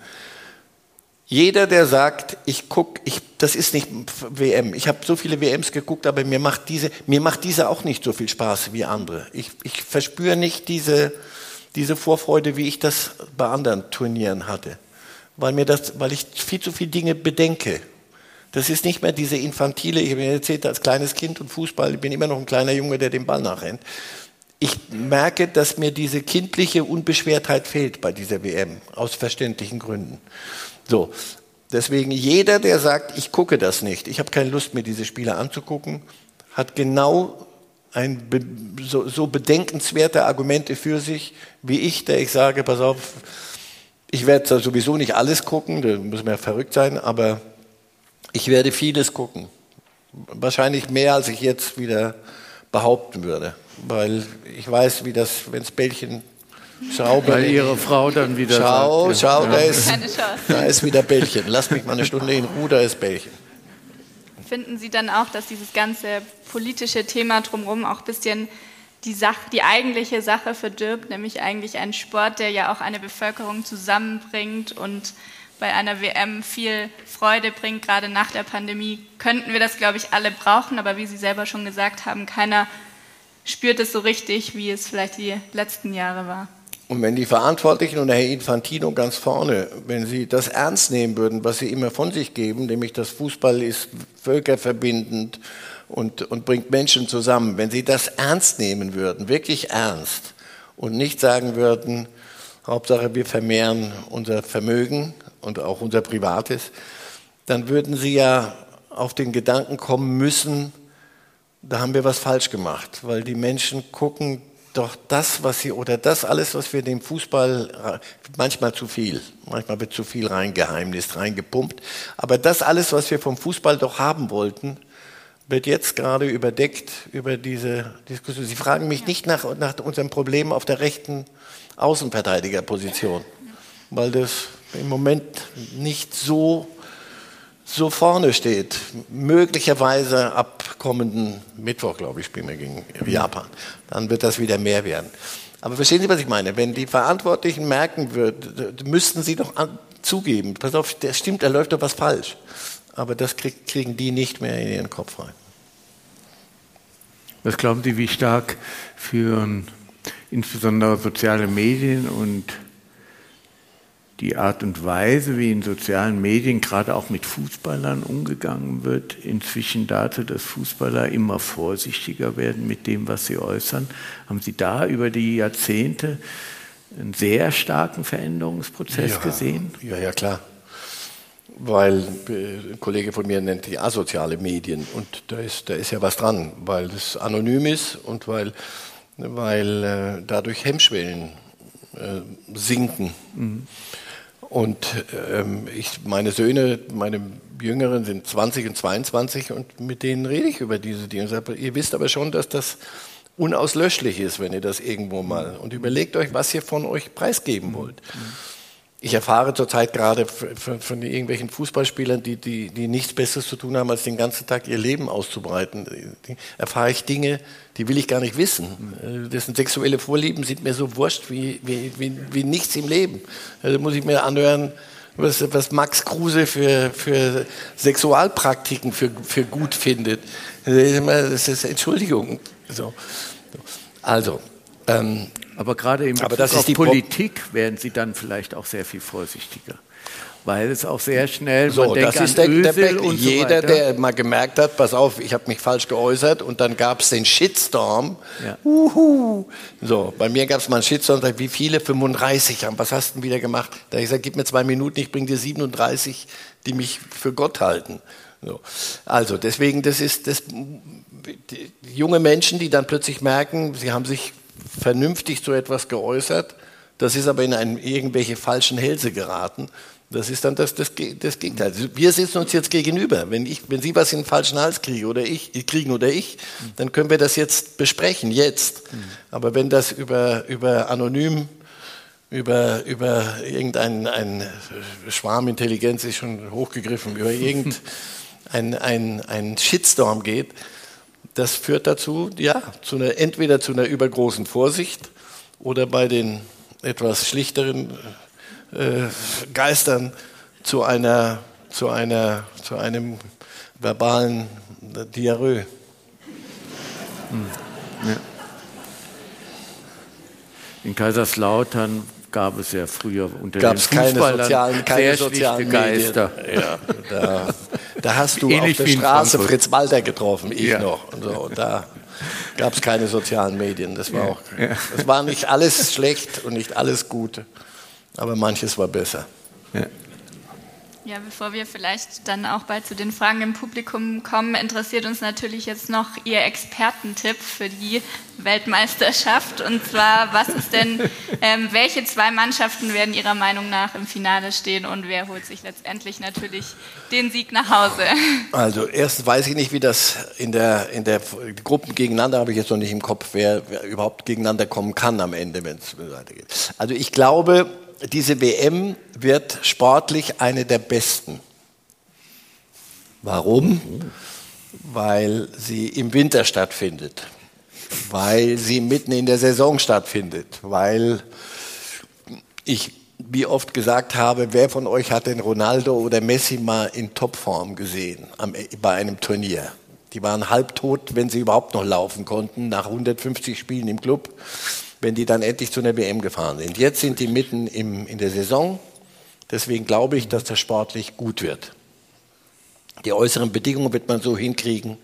jeder, der sagt, ich gucke, ich, das ist nicht WM. Ich habe so viele WMs geguckt, aber mir macht diese, mir macht diese auch nicht so viel Spaß wie andere. Ich, ich verspüre nicht diese, diese Vorfreude, wie ich das bei anderen Turnieren hatte, weil, mir das, weil ich viel zu viele Dinge bedenke. Das ist nicht mehr diese infantile, ich habe mir erzählt, als kleines Kind und Fußball, ich bin immer noch ein kleiner Junge, der dem Ball nachrennt. Ich merke, dass mir diese kindliche Unbeschwertheit fehlt bei dieser WM, aus verständlichen Gründen. So, deswegen jeder, der sagt, ich gucke das nicht, ich habe keine Lust, mir diese Spiele anzugucken, hat genau ein so, so bedenkenswerte Argumente für sich, wie ich, der ich sage, pass auf, ich werde sowieso nicht alles gucken, da muss man ja verrückt sein, aber ich werde vieles gucken. Wahrscheinlich mehr, als ich jetzt wieder behaupten würde, weil ich weiß, wie das, wenn das Bällchen Schau, weil ihre Frau dann wieder schau, sagt, schau, ja. da, ist, da ist wieder Bällchen. Lass mich mal eine Stunde in Ruhe, da ist Bällchen. Finden Sie dann auch, dass dieses ganze politische Thema drumherum auch ein bisschen die, Sache, die eigentliche Sache verdirbt, nämlich eigentlich ein Sport, der ja auch eine Bevölkerung zusammenbringt und bei einer WM viel Freude bringt, gerade nach der Pandemie, könnten wir das, glaube ich, alle brauchen, aber wie Sie selber schon gesagt haben, keiner spürt es so richtig, wie es vielleicht die letzten Jahre war. Und wenn die Verantwortlichen und Herr Infantino ganz vorne, wenn sie das ernst nehmen würden, was sie immer von sich geben, nämlich dass Fußball ist völkerverbindend und, und bringt Menschen zusammen, wenn sie das ernst nehmen würden, wirklich ernst und nicht sagen würden, Hauptsache wir vermehren unser Vermögen und auch unser Privates, dann würden sie ja auf den Gedanken kommen müssen, da haben wir was falsch gemacht, weil die Menschen gucken doch das, was sie, oder das alles, was wir dem Fußball, manchmal zu viel, manchmal wird zu viel reingeheimnist, reingepumpt, aber das alles, was wir vom Fußball doch haben wollten, wird jetzt gerade überdeckt über diese Diskussion. Sie fragen mich nicht nach, nach unserem Problem auf der rechten Außenverteidigerposition, weil das im Moment nicht so so vorne steht, möglicherweise ab kommenden Mittwoch, glaube ich, spielen wir gegen Japan, dann wird das wieder mehr werden. Aber verstehen Sie, was ich meine? Wenn die Verantwortlichen merken würden, müssten sie doch zugeben, pass auf, der stimmt, da läuft doch was falsch. Aber das krieg, kriegen die nicht mehr in ihren Kopf rein. Was glauben Sie, wie stark führen insbesondere soziale Medien und die Art und Weise, wie in sozialen Medien gerade auch mit Fußballern umgegangen wird, inzwischen dazu, dass Fußballer immer vorsichtiger werden mit dem, was sie äußern. Haben Sie da über die Jahrzehnte einen sehr starken Veränderungsprozess ja, gesehen? Ja, ja, klar. Weil äh, ein Kollege von mir nennt die asoziale Medien und da ist, da ist ja was dran, weil es anonym ist und weil, weil äh, dadurch Hemmschwellen äh, sinken. Mhm. Und ähm, ich, meine Söhne, meine Jüngeren sind 20 und 22 und mit denen rede ich über diese Dinge. Sage, ihr wisst aber schon, dass das unauslöschlich ist, wenn ihr das irgendwo mal. Und überlegt euch, was ihr von euch preisgeben wollt. Ich erfahre zurzeit gerade von, irgendwelchen Fußballspielern, die, die, die nichts Besseres zu tun haben, als den ganzen Tag ihr Leben auszubreiten. Erfahre ich Dinge, die will ich gar nicht wissen. Dessen sexuelle Vorlieben sind mir so wurscht wie, wie, wie, wie nichts im Leben. Also muss ich mir anhören, was, was Max Kruse für, für Sexualpraktiken für, für gut findet. Das ist Entschuldigung. So. Also, ähm, aber gerade im Bezug auf Politik werden Sie dann vielleicht auch sehr viel vorsichtiger. Weil es auch sehr schnell, so, man das ist der, der Beck. Jeder, so der mal gemerkt hat, pass auf, ich habe mich falsch geäußert und dann gab es den Shitstorm. Ja. Uhu. So, bei mir gab es mal einen Shitstorm, wie viele? 35 haben. Was hast du denn wieder gemacht? Da habe ich gesagt, gib mir zwei Minuten, ich bringe dir 37, die mich für Gott halten. So. Also deswegen, das ist das, junge Menschen, die dann plötzlich merken, sie haben sich vernünftig zu etwas geäußert, das ist aber in einen, irgendwelche falschen Hälse geraten. Das ist dann das, das, das Gegenteil. Wir sitzen uns jetzt gegenüber. Wenn, ich, wenn Sie was in den falschen Hals kriegen oder ich, kriegen oder ich, dann können wir das jetzt besprechen, jetzt. Aber wenn das über, über anonym, über, über irgendein ein Schwarmintelligenz ist schon hochgegriffen, über irgendein ein, ein Shitstorm geht, das führt dazu, ja, zu einer, entweder zu einer übergroßen Vorsicht oder bei den etwas schlichteren äh, Geistern zu einer, zu einer, zu einem verbalen Diarrhoe. Hm. Ja. In Kaiserslautern gab es ja früher unter Gab's den keine sozialen, keine sozialen Geister. Ja, da, da, hast du Ähnlich auf der Straße Fritz Walter getroffen, ich ja. noch. Und so, da gab es keine sozialen Medien. Das war auch, das war nicht alles schlecht und nicht alles gut, aber manches war besser. Ja. Bevor wir vielleicht dann auch bald zu den Fragen im Publikum kommen, interessiert uns natürlich jetzt noch Ihr Expertentipp für die Weltmeisterschaft. Und zwar, was ist denn, (laughs) ähm, welche zwei Mannschaften werden Ihrer Meinung nach im Finale stehen und wer holt sich letztendlich natürlich den Sieg nach Hause? Also erstens weiß ich nicht, wie das in der, in der Gruppen gegeneinander habe ich jetzt noch nicht im Kopf, wer, wer überhaupt gegeneinander kommen kann am Ende, wenn es weitergeht. Also ich glaube, diese WM wird sportlich eine der besten. Warum? Weil sie im Winter stattfindet, weil sie mitten in der Saison stattfindet, weil ich wie oft gesagt habe, wer von euch hat den Ronaldo oder Messi mal in Topform gesehen am, bei einem Turnier? Die waren halbtot, wenn sie überhaupt noch laufen konnten, nach 150 Spielen im Club wenn die dann endlich zu einer WM gefahren sind. Jetzt sind die mitten im, in der Saison. Deswegen glaube ich, dass das sportlich gut wird. Die äußeren Bedingungen wird man so hinkriegen,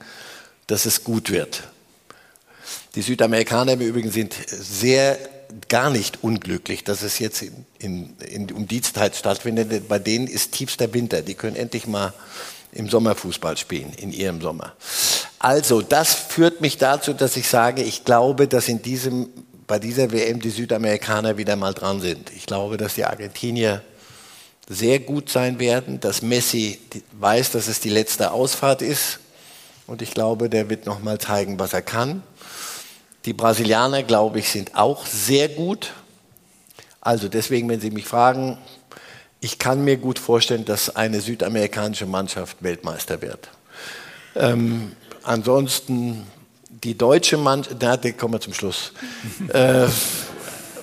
dass es gut wird. Die Südamerikaner im Übrigen sind sehr gar nicht unglücklich, dass es jetzt in, in, in, um die Zeit stattfindet. Bei denen ist tiefster Winter. Die können endlich mal im Sommerfußball spielen, in ihrem Sommer. Also, das führt mich dazu, dass ich sage, ich glaube, dass in diesem bei dieser WM die Südamerikaner wieder mal dran sind. Ich glaube, dass die Argentinier sehr gut sein werden, dass Messi weiß, dass es die letzte Ausfahrt ist und ich glaube, der wird noch mal zeigen, was er kann. Die Brasilianer, glaube ich, sind auch sehr gut. Also deswegen, wenn Sie mich fragen, ich kann mir gut vorstellen, dass eine südamerikanische Mannschaft Weltmeister wird. Ähm, ansonsten die deutsche Mannschaft, da kommen wir zum Schluss. (laughs) äh,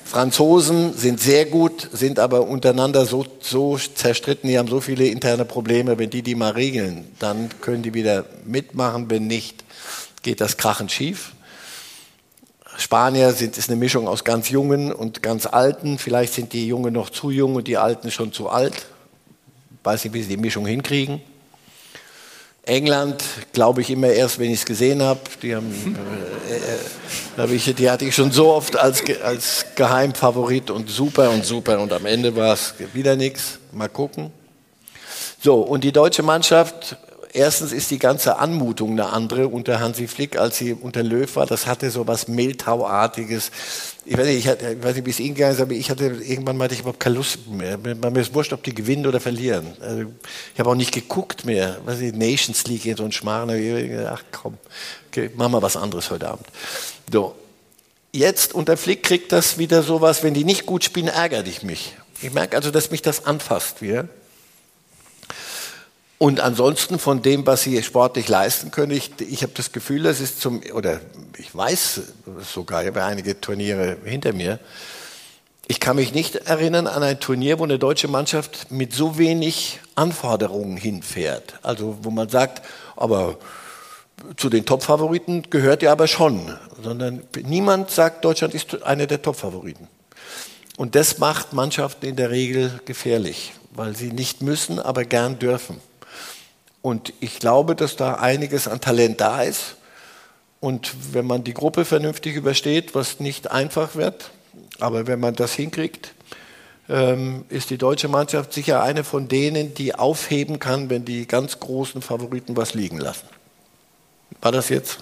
Franzosen sind sehr gut, sind aber untereinander so, so zerstritten, die haben so viele interne Probleme. Wenn die die mal regeln, dann können die wieder mitmachen. Wenn nicht, geht das krachend schief. Spanier sind, ist eine Mischung aus ganz Jungen und ganz Alten. Vielleicht sind die Jungen noch zu jung und die Alten schon zu alt. Weiß nicht, wie sie die Mischung hinkriegen. England glaube ich immer erst, wenn ich es gesehen habe. Die, haben, äh, äh, ich, die hatte ich schon so oft als, als Geheimfavorit und super und super und am Ende war es wieder nichts. Mal gucken. So, und die deutsche Mannschaft erstens ist die ganze Anmutung eine andere unter Hansi Flick, als sie unter Löw war. Das hatte so was Mehltauartiges. Ich weiß nicht, ich, weiß nicht wie es Ihnen gegangen ist, aber ich hatte irgendwann mal ich überhaupt keine Lust mehr. Mir ist wurscht, ob die gewinnen oder verlieren. Also, ich habe auch nicht geguckt mehr. Was ich, Nations League in so ein Schmarrn. Ach komm, okay, machen wir was anderes heute Abend. So. Jetzt unter Flick kriegt das wieder sowas, wenn die nicht gut spielen, ärgere ich mich. Ich merke also, dass mich das anfasst wieder. Und ansonsten von dem, was sie sportlich leisten können, ich, ich habe das Gefühl, das ist zum, oder ich weiß sogar, ich habe einige Turniere hinter mir, ich kann mich nicht erinnern an ein Turnier, wo eine deutsche Mannschaft mit so wenig Anforderungen hinfährt. Also wo man sagt, aber zu den Top-Favoriten gehört ihr aber schon. Sondern niemand sagt, Deutschland ist einer der Top-Favoriten. Und das macht Mannschaften in der Regel gefährlich, weil sie nicht müssen, aber gern dürfen. Und ich glaube, dass da einiges an Talent da ist. Und wenn man die Gruppe vernünftig übersteht, was nicht einfach wird, aber wenn man das hinkriegt, ähm, ist die deutsche Mannschaft sicher eine von denen, die aufheben kann, wenn die ganz großen Favoriten was liegen lassen. War das jetzt?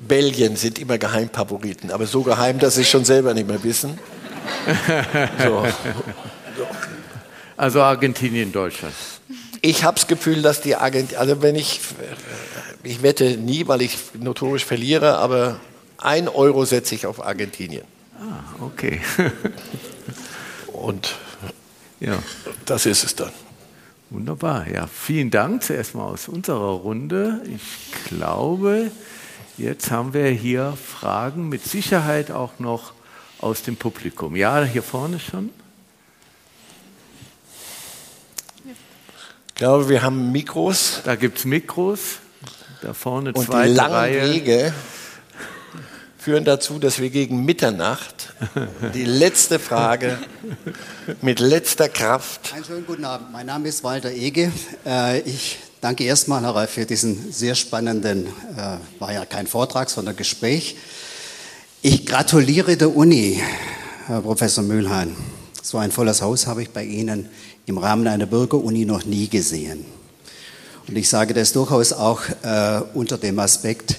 Belgien sind immer Geheimfavoriten, aber so geheim, dass sie es schon selber nicht mehr wissen. (laughs) So. Also Argentinien, Deutschland. Ich habe das Gefühl, dass die Argentinien, also wenn ich, ich wette nie, weil ich notorisch verliere, aber ein Euro setze ich auf Argentinien. Ah, okay. (laughs) Und ja. das ist es dann. Wunderbar. Ja, vielen Dank zuerst mal aus unserer Runde. Ich glaube, jetzt haben wir hier Fragen mit Sicherheit auch noch aus dem Publikum. Ja, hier vorne schon. Glaube, wir haben Mikros. Da gibt es Mikros. Da vorne Und zweite die langen Reihe. Wege führen dazu, dass wir gegen Mitternacht (laughs) die letzte Frage mit letzter Kraft. Einen schönen guten Abend. Mein Name ist Walter Ege. Äh, Ich danke erstmal, Herr Reif, für diesen sehr spannenden, äh, war ja kein Vortrag, sondern Gespräch. Ich gratuliere der Uni, Herr Professor Mühlheim. So ein volles Haus habe ich bei Ihnen im Rahmen einer Bürgeruni noch nie gesehen. Und ich sage das durchaus auch äh, unter dem Aspekt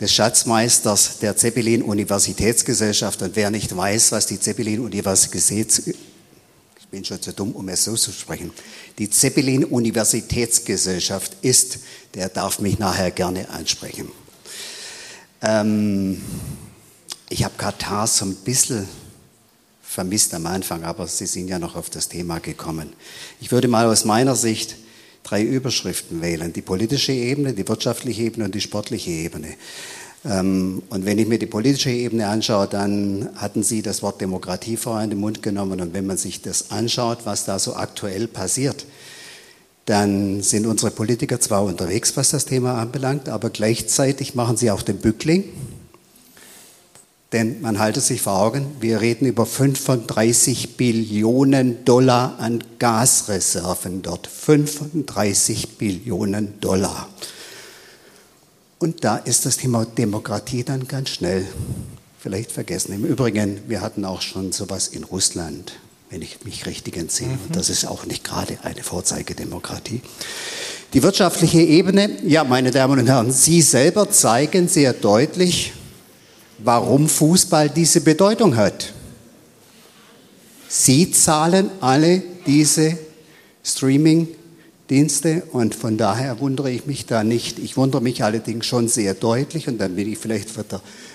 des Schatzmeisters der Zeppelin Universitätsgesellschaft. Und wer nicht weiß, was die Zeppelin Universitäts ich bin schon zu dumm, um es so zu sprechen, die Zeppelin Universitätsgesellschaft ist, der darf mich nachher gerne ansprechen. Ähm, ich habe Katar so ein bisschen vermisst am Anfang, aber Sie sind ja noch auf das Thema gekommen. Ich würde mal aus meiner Sicht drei Überschriften wählen. Die politische Ebene, die wirtschaftliche Ebene und die sportliche Ebene. Ähm, Und wenn ich mir die politische Ebene anschaue, dann hatten Sie das Wort Demokratie vorher in den Mund genommen. Und wenn man sich das anschaut, was da so aktuell passiert, dann sind unsere Politiker zwar unterwegs, was das Thema anbelangt, aber gleichzeitig machen sie auch den Bückling. Denn man halte sich vor Augen, wir reden über 35 Billionen Dollar an Gasreserven dort. 35 Billionen Dollar. Und da ist das Thema Demokratie dann ganz schnell vielleicht vergessen. Im Übrigen, wir hatten auch schon sowas in Russland, wenn ich mich richtig entsinne. Und das ist auch nicht gerade eine Vorzeigedemokratie. Die wirtschaftliche Ebene, ja, meine Damen und Herren, Sie selber zeigen sehr deutlich, warum Fußball diese Bedeutung hat. Sie zahlen alle diese Streaming-Dienste und von daher wundere ich mich da nicht. Ich wundere mich allerdings schon sehr deutlich und dann bin ich vielleicht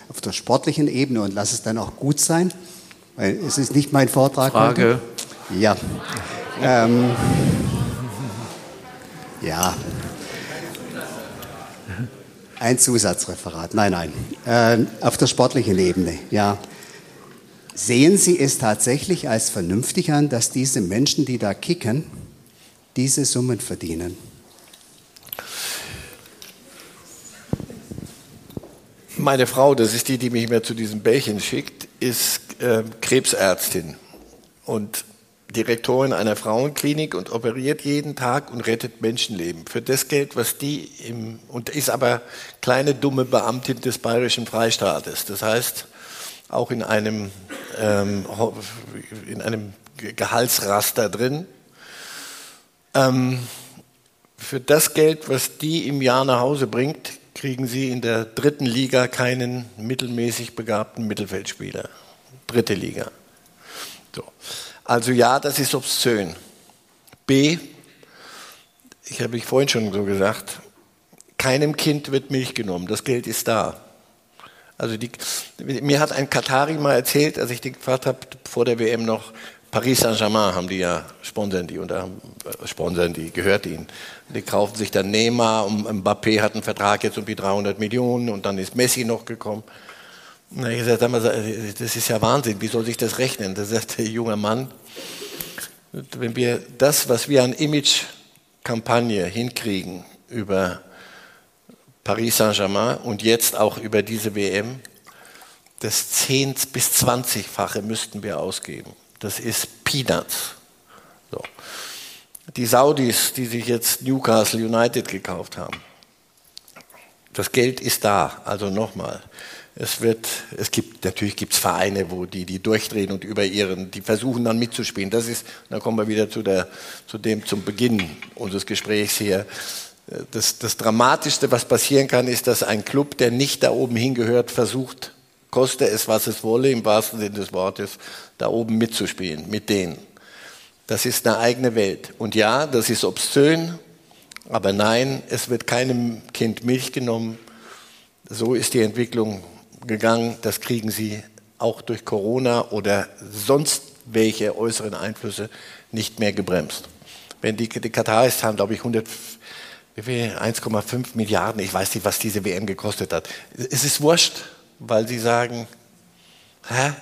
auf der, sportlichen Ebene und lasse es dann auch gut sein, weil es ist nicht mein Vortrag. Frage. Heute. Ja. Ähm, ja. Ein Zusatzreferat. Nein, nein. Äh, auf der sportlichen Ebene, ja. Sehen Sie es tatsächlich als vernünftig an, dass diese Menschen, die da kicken, diese Summen verdienen? Meine Frau, das ist die, die mich immer zu diesem Bällchen schickt, ist äh, Krebsärztin und Direktorin einer Frauenklinik und operiert jeden Tag und rettet Menschenleben. Für das Geld, was die im, und ist aber kleine dumme Beamtin des Bayerischen Freistaates. Das heißt, auch in einem, ähm, in einem Gehaltsraster drin. Ähm, für das Geld, was die im Jahr nach Hause bringt, kriegen sie in der dritten Liga keinen mittelmäßig begabten Mittelfeldspieler. Dritte Liga. So. Also ja, das ist obszön. B, ich habe ich vorhin schon so gesagt, keinem Kind wird Milch genommen, das Geld ist da. Also die, mir hat ein Katari mal erzählt, als ich die gefragt habe, vor der WM noch, Paris Saint-Germain haben die ja, sponsern die und äh, sponsern die, gehört ihnen. Die kaufen sich dann Neymar und Mbappé hat einen Vertrag jetzt um die 300 Millionen und dann ist Messi noch gekommen. Na, ich gesagt, das ist ja Wahnsinn, wie soll sich das rechnen? Da sagt der junge Mann, wenn wir das, was wir an Image-Kampagne hinkriegen über Paris Saint-Germain und jetzt auch über diese WM, das 10 bis 20-fache müssten wir ausgeben. Das ist Peanuts. So. Die Saudis, die sich jetzt Newcastle United gekauft haben, das Geld ist da. Also nochmal, es wird, es gibt, natürlich gibt es Vereine, wo die, die durchdrehen und über ihren, die versuchen dann mitzuspielen. Das ist, da kommen wir wieder zu der, zu dem, zum Beginn unseres Gesprächs hier. Das, das Dramatischste, was passieren kann, ist, dass ein Club, der nicht da oben hingehört, versucht, koste es, was es wolle, im wahrsten Sinne des Wortes, da oben mitzuspielen, mit denen. Das ist eine eigene Welt. Und ja, das ist obszön, aber nein, es wird keinem Kind Milch genommen. So ist die Entwicklung gegangen. Das kriegen sie auch durch Corona oder sonst welche äußeren Einflüsse nicht mehr gebremst. Wenn die, die Kataris haben, glaube ich, 1,5 Milliarden, ich weiß nicht, was diese WM gekostet hat. Es ist wurscht, weil sie sagen, hä?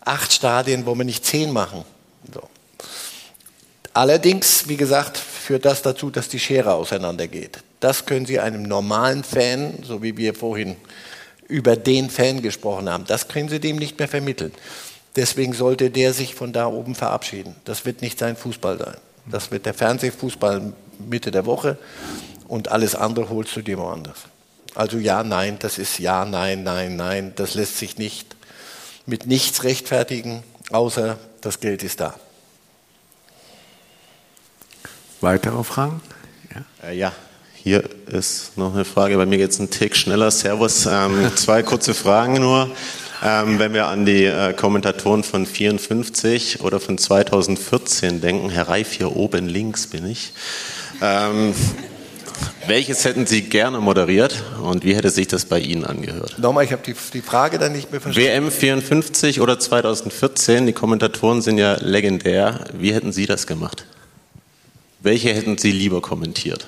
acht Stadien, wo wir nicht zehn machen. So. Allerdings, wie gesagt, führt das dazu, dass die Schere auseinandergeht. Das können Sie einem normalen Fan, so wie wir vorhin über den Fan gesprochen haben, das können Sie dem nicht mehr vermitteln. Deswegen sollte der sich von da oben verabschieden. Das wird nicht sein Fußball sein. Das wird der Fernsehfußball Mitte der Woche und alles andere holst du dir woanders. Also ja, nein, das ist ja, nein, nein, nein. Das lässt sich nicht mit nichts rechtfertigen, außer das Geld ist da. Weitere Fragen? Ja. Äh, ja. Hier ist noch eine Frage. Bei mir geht es einen Tick schneller. Servus. Ähm, (laughs) zwei kurze Fragen nur. Ähm, wenn wir an die äh, Kommentatoren von 54 oder von 2014 denken, Herr Reif, hier oben links bin ich. Ähm, welches hätten Sie gerne moderiert und wie hätte sich das bei Ihnen angehört? Nochmal, ich habe die, die Frage dann nicht mehr verstanden. WM 54 oder 2014, die Kommentatoren sind ja legendär. Wie hätten Sie das gemacht? Welche hätten Sie lieber kommentiert?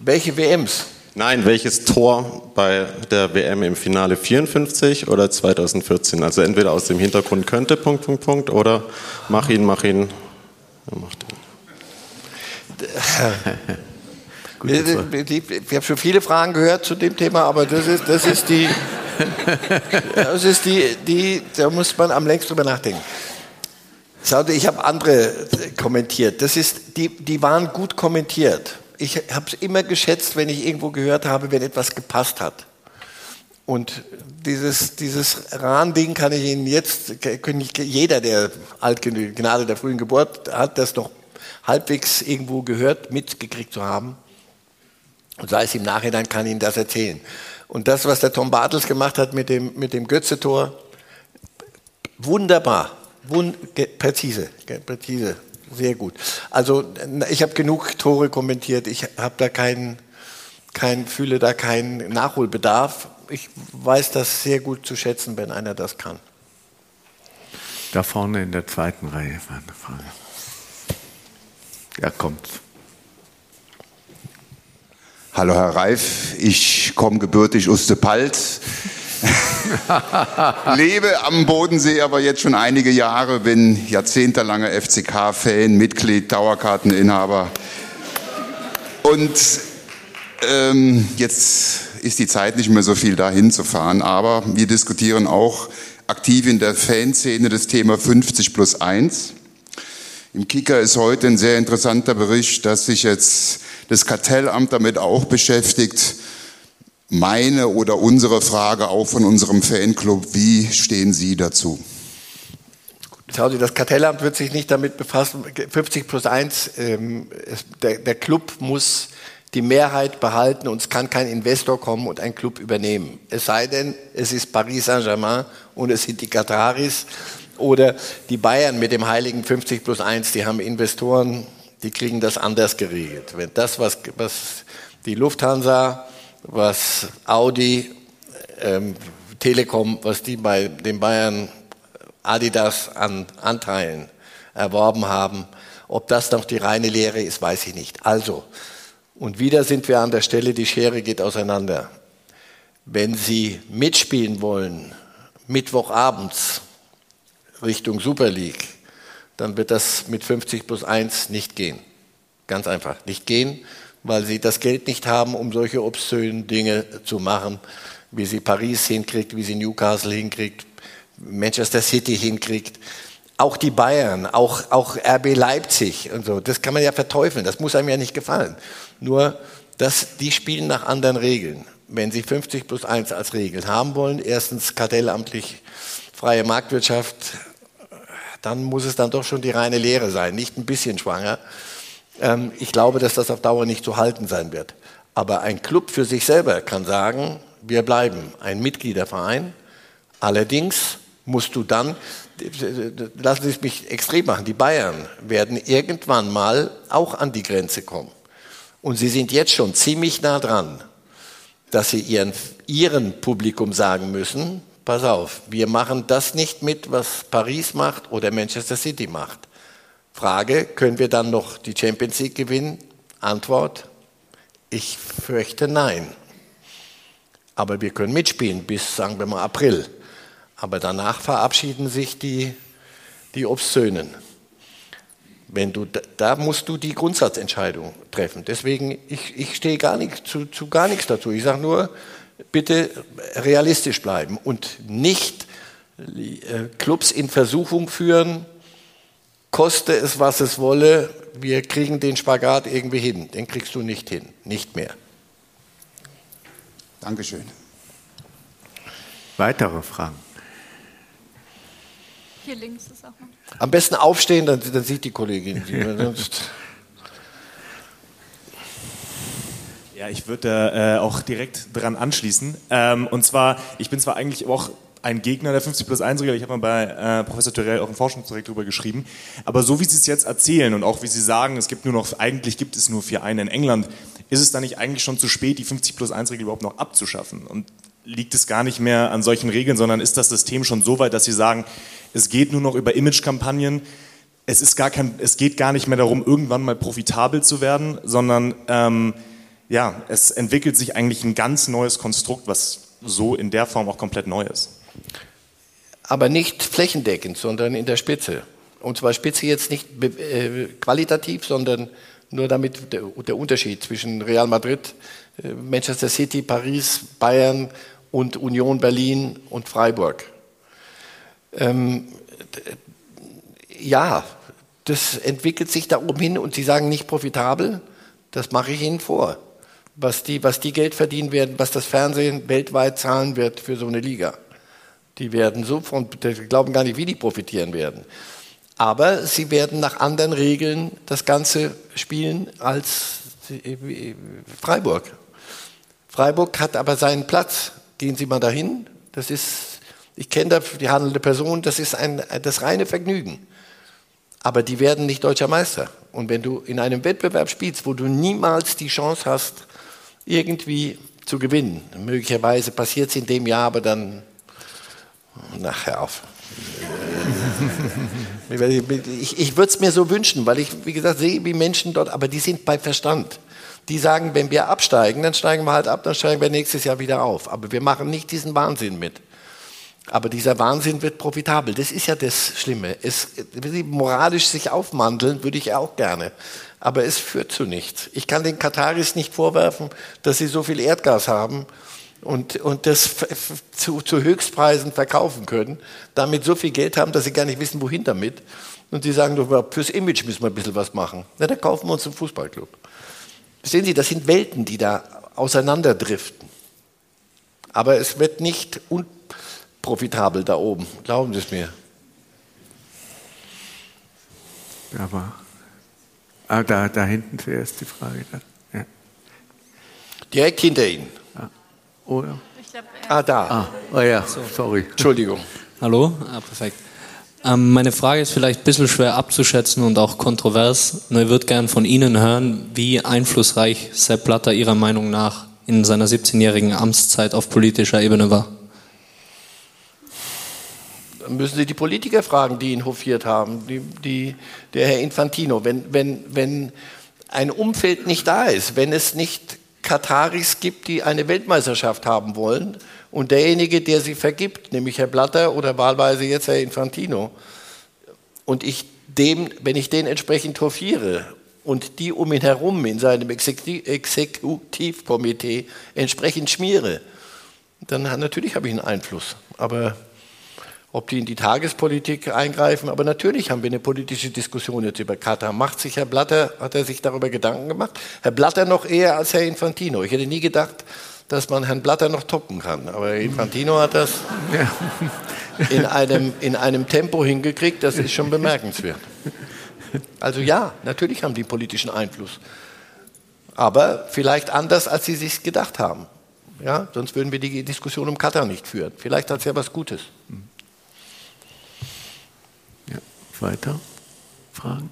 Welche WMs? Nein, welches Tor bei der WM im Finale 54 oder 2014? Also entweder aus dem Hintergrund könnte, Punkt, Punkt, Punkt, oder mach ihn, mach ihn. Ja, mach den. Ich habe schon viele Fragen gehört zu dem Thema, aber das ist, das ist die, (laughs) das ist die, die, da muss man am längsten drüber nachdenken. Ich habe andere kommentiert. Das ist, die, die waren gut kommentiert ich habe es immer geschätzt, wenn ich irgendwo gehört habe, wenn etwas gepasst hat. Und dieses, dieses Rahn-Ding kann ich Ihnen jetzt, ich, jeder, der alt Gnade der frühen Geburt hat, das noch halbwegs irgendwo gehört, mitgekriegt zu haben. Und sei es im Nachhinein, kann Ihnen das erzählen. Und das, was der Tom Bartels gemacht hat mit dem, mit dem Götze-Tor, wunderbar, wund, präzise, präzise sehr gut. Also ich habe genug Tore kommentiert. Ich habe da keinen, kein, fühle da keinen Nachholbedarf. Ich weiß das sehr gut zu schätzen, wenn einer das kann. Da vorne in der zweiten Reihe war eine Frage. Er kommt. Hallo Herr Reif, ich komme gebürtig aus der Palt. (laughs) Lebe am Bodensee aber jetzt schon einige Jahre, bin jahrzehntelanger FCK-Fan, Mitglied, Dauerkarteninhaber. Und ähm, jetzt ist die Zeit nicht mehr so viel dahin zu fahren, aber wir diskutieren auch aktiv in der Fanszene das Thema 50 plus 1. Im Kicker ist heute ein sehr interessanter Bericht, dass sich jetzt das Kartellamt damit auch beschäftigt. Meine oder unsere Frage auch von unserem Fanclub, wie stehen Sie dazu? Das Kartellamt wird sich nicht damit befassen. 50 plus 1, ähm, der, der Club muss die Mehrheit behalten und es kann kein Investor kommen und einen Club übernehmen. Es sei denn, es ist Paris Saint-Germain und es sind die Kataris oder die Bayern mit dem heiligen 50 plus 1, die haben Investoren, die kriegen das anders geregelt. Wenn das, was, was die Lufthansa, was Audi, ähm, Telekom, was die bei den Bayern Adidas an Anteilen erworben haben, ob das noch die reine Lehre ist, weiß ich nicht. Also, und wieder sind wir an der Stelle, die Schere geht auseinander. Wenn Sie mitspielen wollen, Mittwochabends Richtung Super League, dann wird das mit 50 plus 1 nicht gehen. Ganz einfach nicht gehen, weil Sie das Geld nicht haben, um solche obszönen Dinge zu machen, wie sie Paris hinkriegt, wie sie Newcastle hinkriegt, Manchester City hinkriegt auch die Bayern, auch, auch RB Leipzig und so, das kann man ja verteufeln, das muss einem ja nicht gefallen. Nur, dass die spielen nach anderen Regeln. Wenn sie 50 plus 1 als Regel haben wollen, erstens kartellamtlich freie Marktwirtschaft, dann muss es dann doch schon die reine Lehre sein, nicht ein bisschen schwanger. Ähm, ich glaube, dass das auf Dauer nicht zu halten sein wird. Aber ein Club für sich selber kann sagen, wir bleiben ein Mitgliederverein. Allerdings musst du dann, lassen Sie es mich extrem machen, die Bayern werden irgendwann mal auch an die Grenze kommen. Und sie sind jetzt schon ziemlich nah dran, dass sie ihren, ihren Publikum sagen müssen, pass auf, wir machen das nicht mit, was Paris macht oder Manchester City macht. Frage, können wir dann noch die Champions League gewinnen? Antwort, ich fürchte nein. Aber wir können mitspielen bis, sagen wir mal, April. Aber danach verabschieden sich die, die Obszönen. Wenn du, da musst du die Grundsatzentscheidung treffen. Deswegen, ich, ich stehe gar nicht, zu, zu gar nichts dazu. Ich sage nur, bitte realistisch bleiben und nicht äh, Clubs in Versuchung führen, koste es, was es wolle, wir kriegen den Spagat irgendwie hin. Den kriegst du nicht hin, nicht mehr. Dankeschön. Weitere Fragen? Hier links ist auch noch. Am besten aufstehen, dann, dann sieht die Kollegin. ja, ich würde äh, auch direkt dran anschließen. Ähm, und zwar, ich bin zwar eigentlich auch ein Gegner der 50 plus 1 Regel. Ich habe mal bei äh, Professor Thürell auch im Forschungsprojekt darüber geschrieben. Aber so wie Sie es jetzt erzählen und auch wie Sie sagen, es gibt nur noch, eigentlich gibt es nur vier eine in England, ist es dann nicht eigentlich schon zu spät, die 50 plus 1 Regel überhaupt noch abzuschaffen? Und liegt es gar nicht mehr an solchen Regeln, sondern ist das System schon so weit, dass Sie sagen, es geht nur noch über Imagekampagnen. Es, ist gar kein, es geht gar nicht mehr darum, irgendwann mal profitabel zu werden, sondern ähm, ja, es entwickelt sich eigentlich ein ganz neues Konstrukt, was so in der Form auch komplett neu ist. Aber nicht flächendeckend, sondern in der Spitze. Und zwar Spitze jetzt nicht äh, qualitativ, sondern nur damit der, der, Unterschied zwischen Real Madrid, äh, Manchester City, Paris, Bayern und Union Berlin und Freiburg. Ähm, ja, das entwickelt sich da oben hin und Sie sagen nicht profitabel, das mache ich Ihnen vor. Was die, was die Geld verdienen werden, was das Fernsehen weltweit zahlen wird für so eine Liga. Die werden so von, die glauben gar nicht, wie die profitieren werden. Aber sie werden nach anderen Regeln das Ganze spielen als Freiburg. Freiburg hat aber seinen Platz. Gehen Sie mal dahin. Das ist ich kenne die handelnde Person, das ist ein, das reine Vergnügen. Aber die werden nicht deutscher Meister. Und wenn du in einem Wettbewerb spielst, wo du niemals die Chance hast, irgendwie zu gewinnen, möglicherweise passiert es in dem Jahr, aber dann Nachher auf. ich ich würde es mir so wünschen, weil ich, wie gesagt, sehe, wie Menschen dort, aber die sind bei Verstand. Die sagen, wenn wir absteigen, dann steigen wir halt ab, dann steigen wir nächstes Jahr wieder auf. Aber wir machen nicht diesen Wahnsinn mit. Aber dieser Wahnsinn wird profitabel. Das ist ja das Schlimme. Es, moralisch sich aufmandeln würde ich auch gerne. Aber es führt zu nichts. Ich kann den Kataris nicht vorwerfen, dass sie so viel Erdgas haben und, und das zu, zu Höchstpreisen verkaufen können, damit so viel Geld haben, dass sie gar nicht wissen, wohin damit. Und die sagen doch, fürs Image müssen wir ein bisschen was machen. Na, dann kaufen wir uns einen Fußballclub. Sehen Sie, das sind Welten, die da auseinanderdriften. Aber es wird nicht unprofitabel da oben, glauben Sie es mir. Aber ah, da, da hinten zuerst die Frage. Ja. Direkt hinter Ihnen. Ah, oder? Glaub, ah, da. Ah, oh ja, sorry. Entschuldigung. (laughs) Hallo? Ah, perfekt. Ähm, meine Frage ist vielleicht ein bisschen schwer abzuschätzen und auch kontrovers. Nur ich würde gerne von Ihnen hören, wie einflussreich Sepp Blatter Ihrer Meinung nach in seiner 17-jährigen Amtszeit auf politischer Ebene war. Dann müssen Sie die Politiker fragen, die ihn hofiert haben, die, die, der Herr Infantino. Wenn, wenn, wenn ein Umfeld nicht da ist, wenn es nicht Kataris gibt, die eine Weltmeisterschaft haben wollen, und derjenige, der sie vergibt, nämlich Herr Blatter oder wahlweise jetzt Herr Infantino, und ich dem, wenn ich den entsprechend hofiere und die um ihn herum in seinem Exekutivkomitee entsprechend schmiere, dann natürlich habe ich einen Einfluss. Aber ob die in die Tagespolitik eingreifen, aber natürlich haben wir eine politische Diskussion jetzt über Katar. Macht sich Herr Blatter, hat er sich darüber Gedanken gemacht? Herr Blatter noch eher als Herr Infantino. Ich hätte nie gedacht, dass man Herrn Blatter noch toppen kann. Aber Infantino hat das in einem, in einem Tempo hingekriegt, das ist schon bemerkenswert. Also ja, natürlich haben die politischen Einfluss. Aber vielleicht anders, als sie sich gedacht haben. Ja, sonst würden wir die Diskussion um Katar nicht führen. Vielleicht hat es ja was Gutes. Ja, weiter Fragen?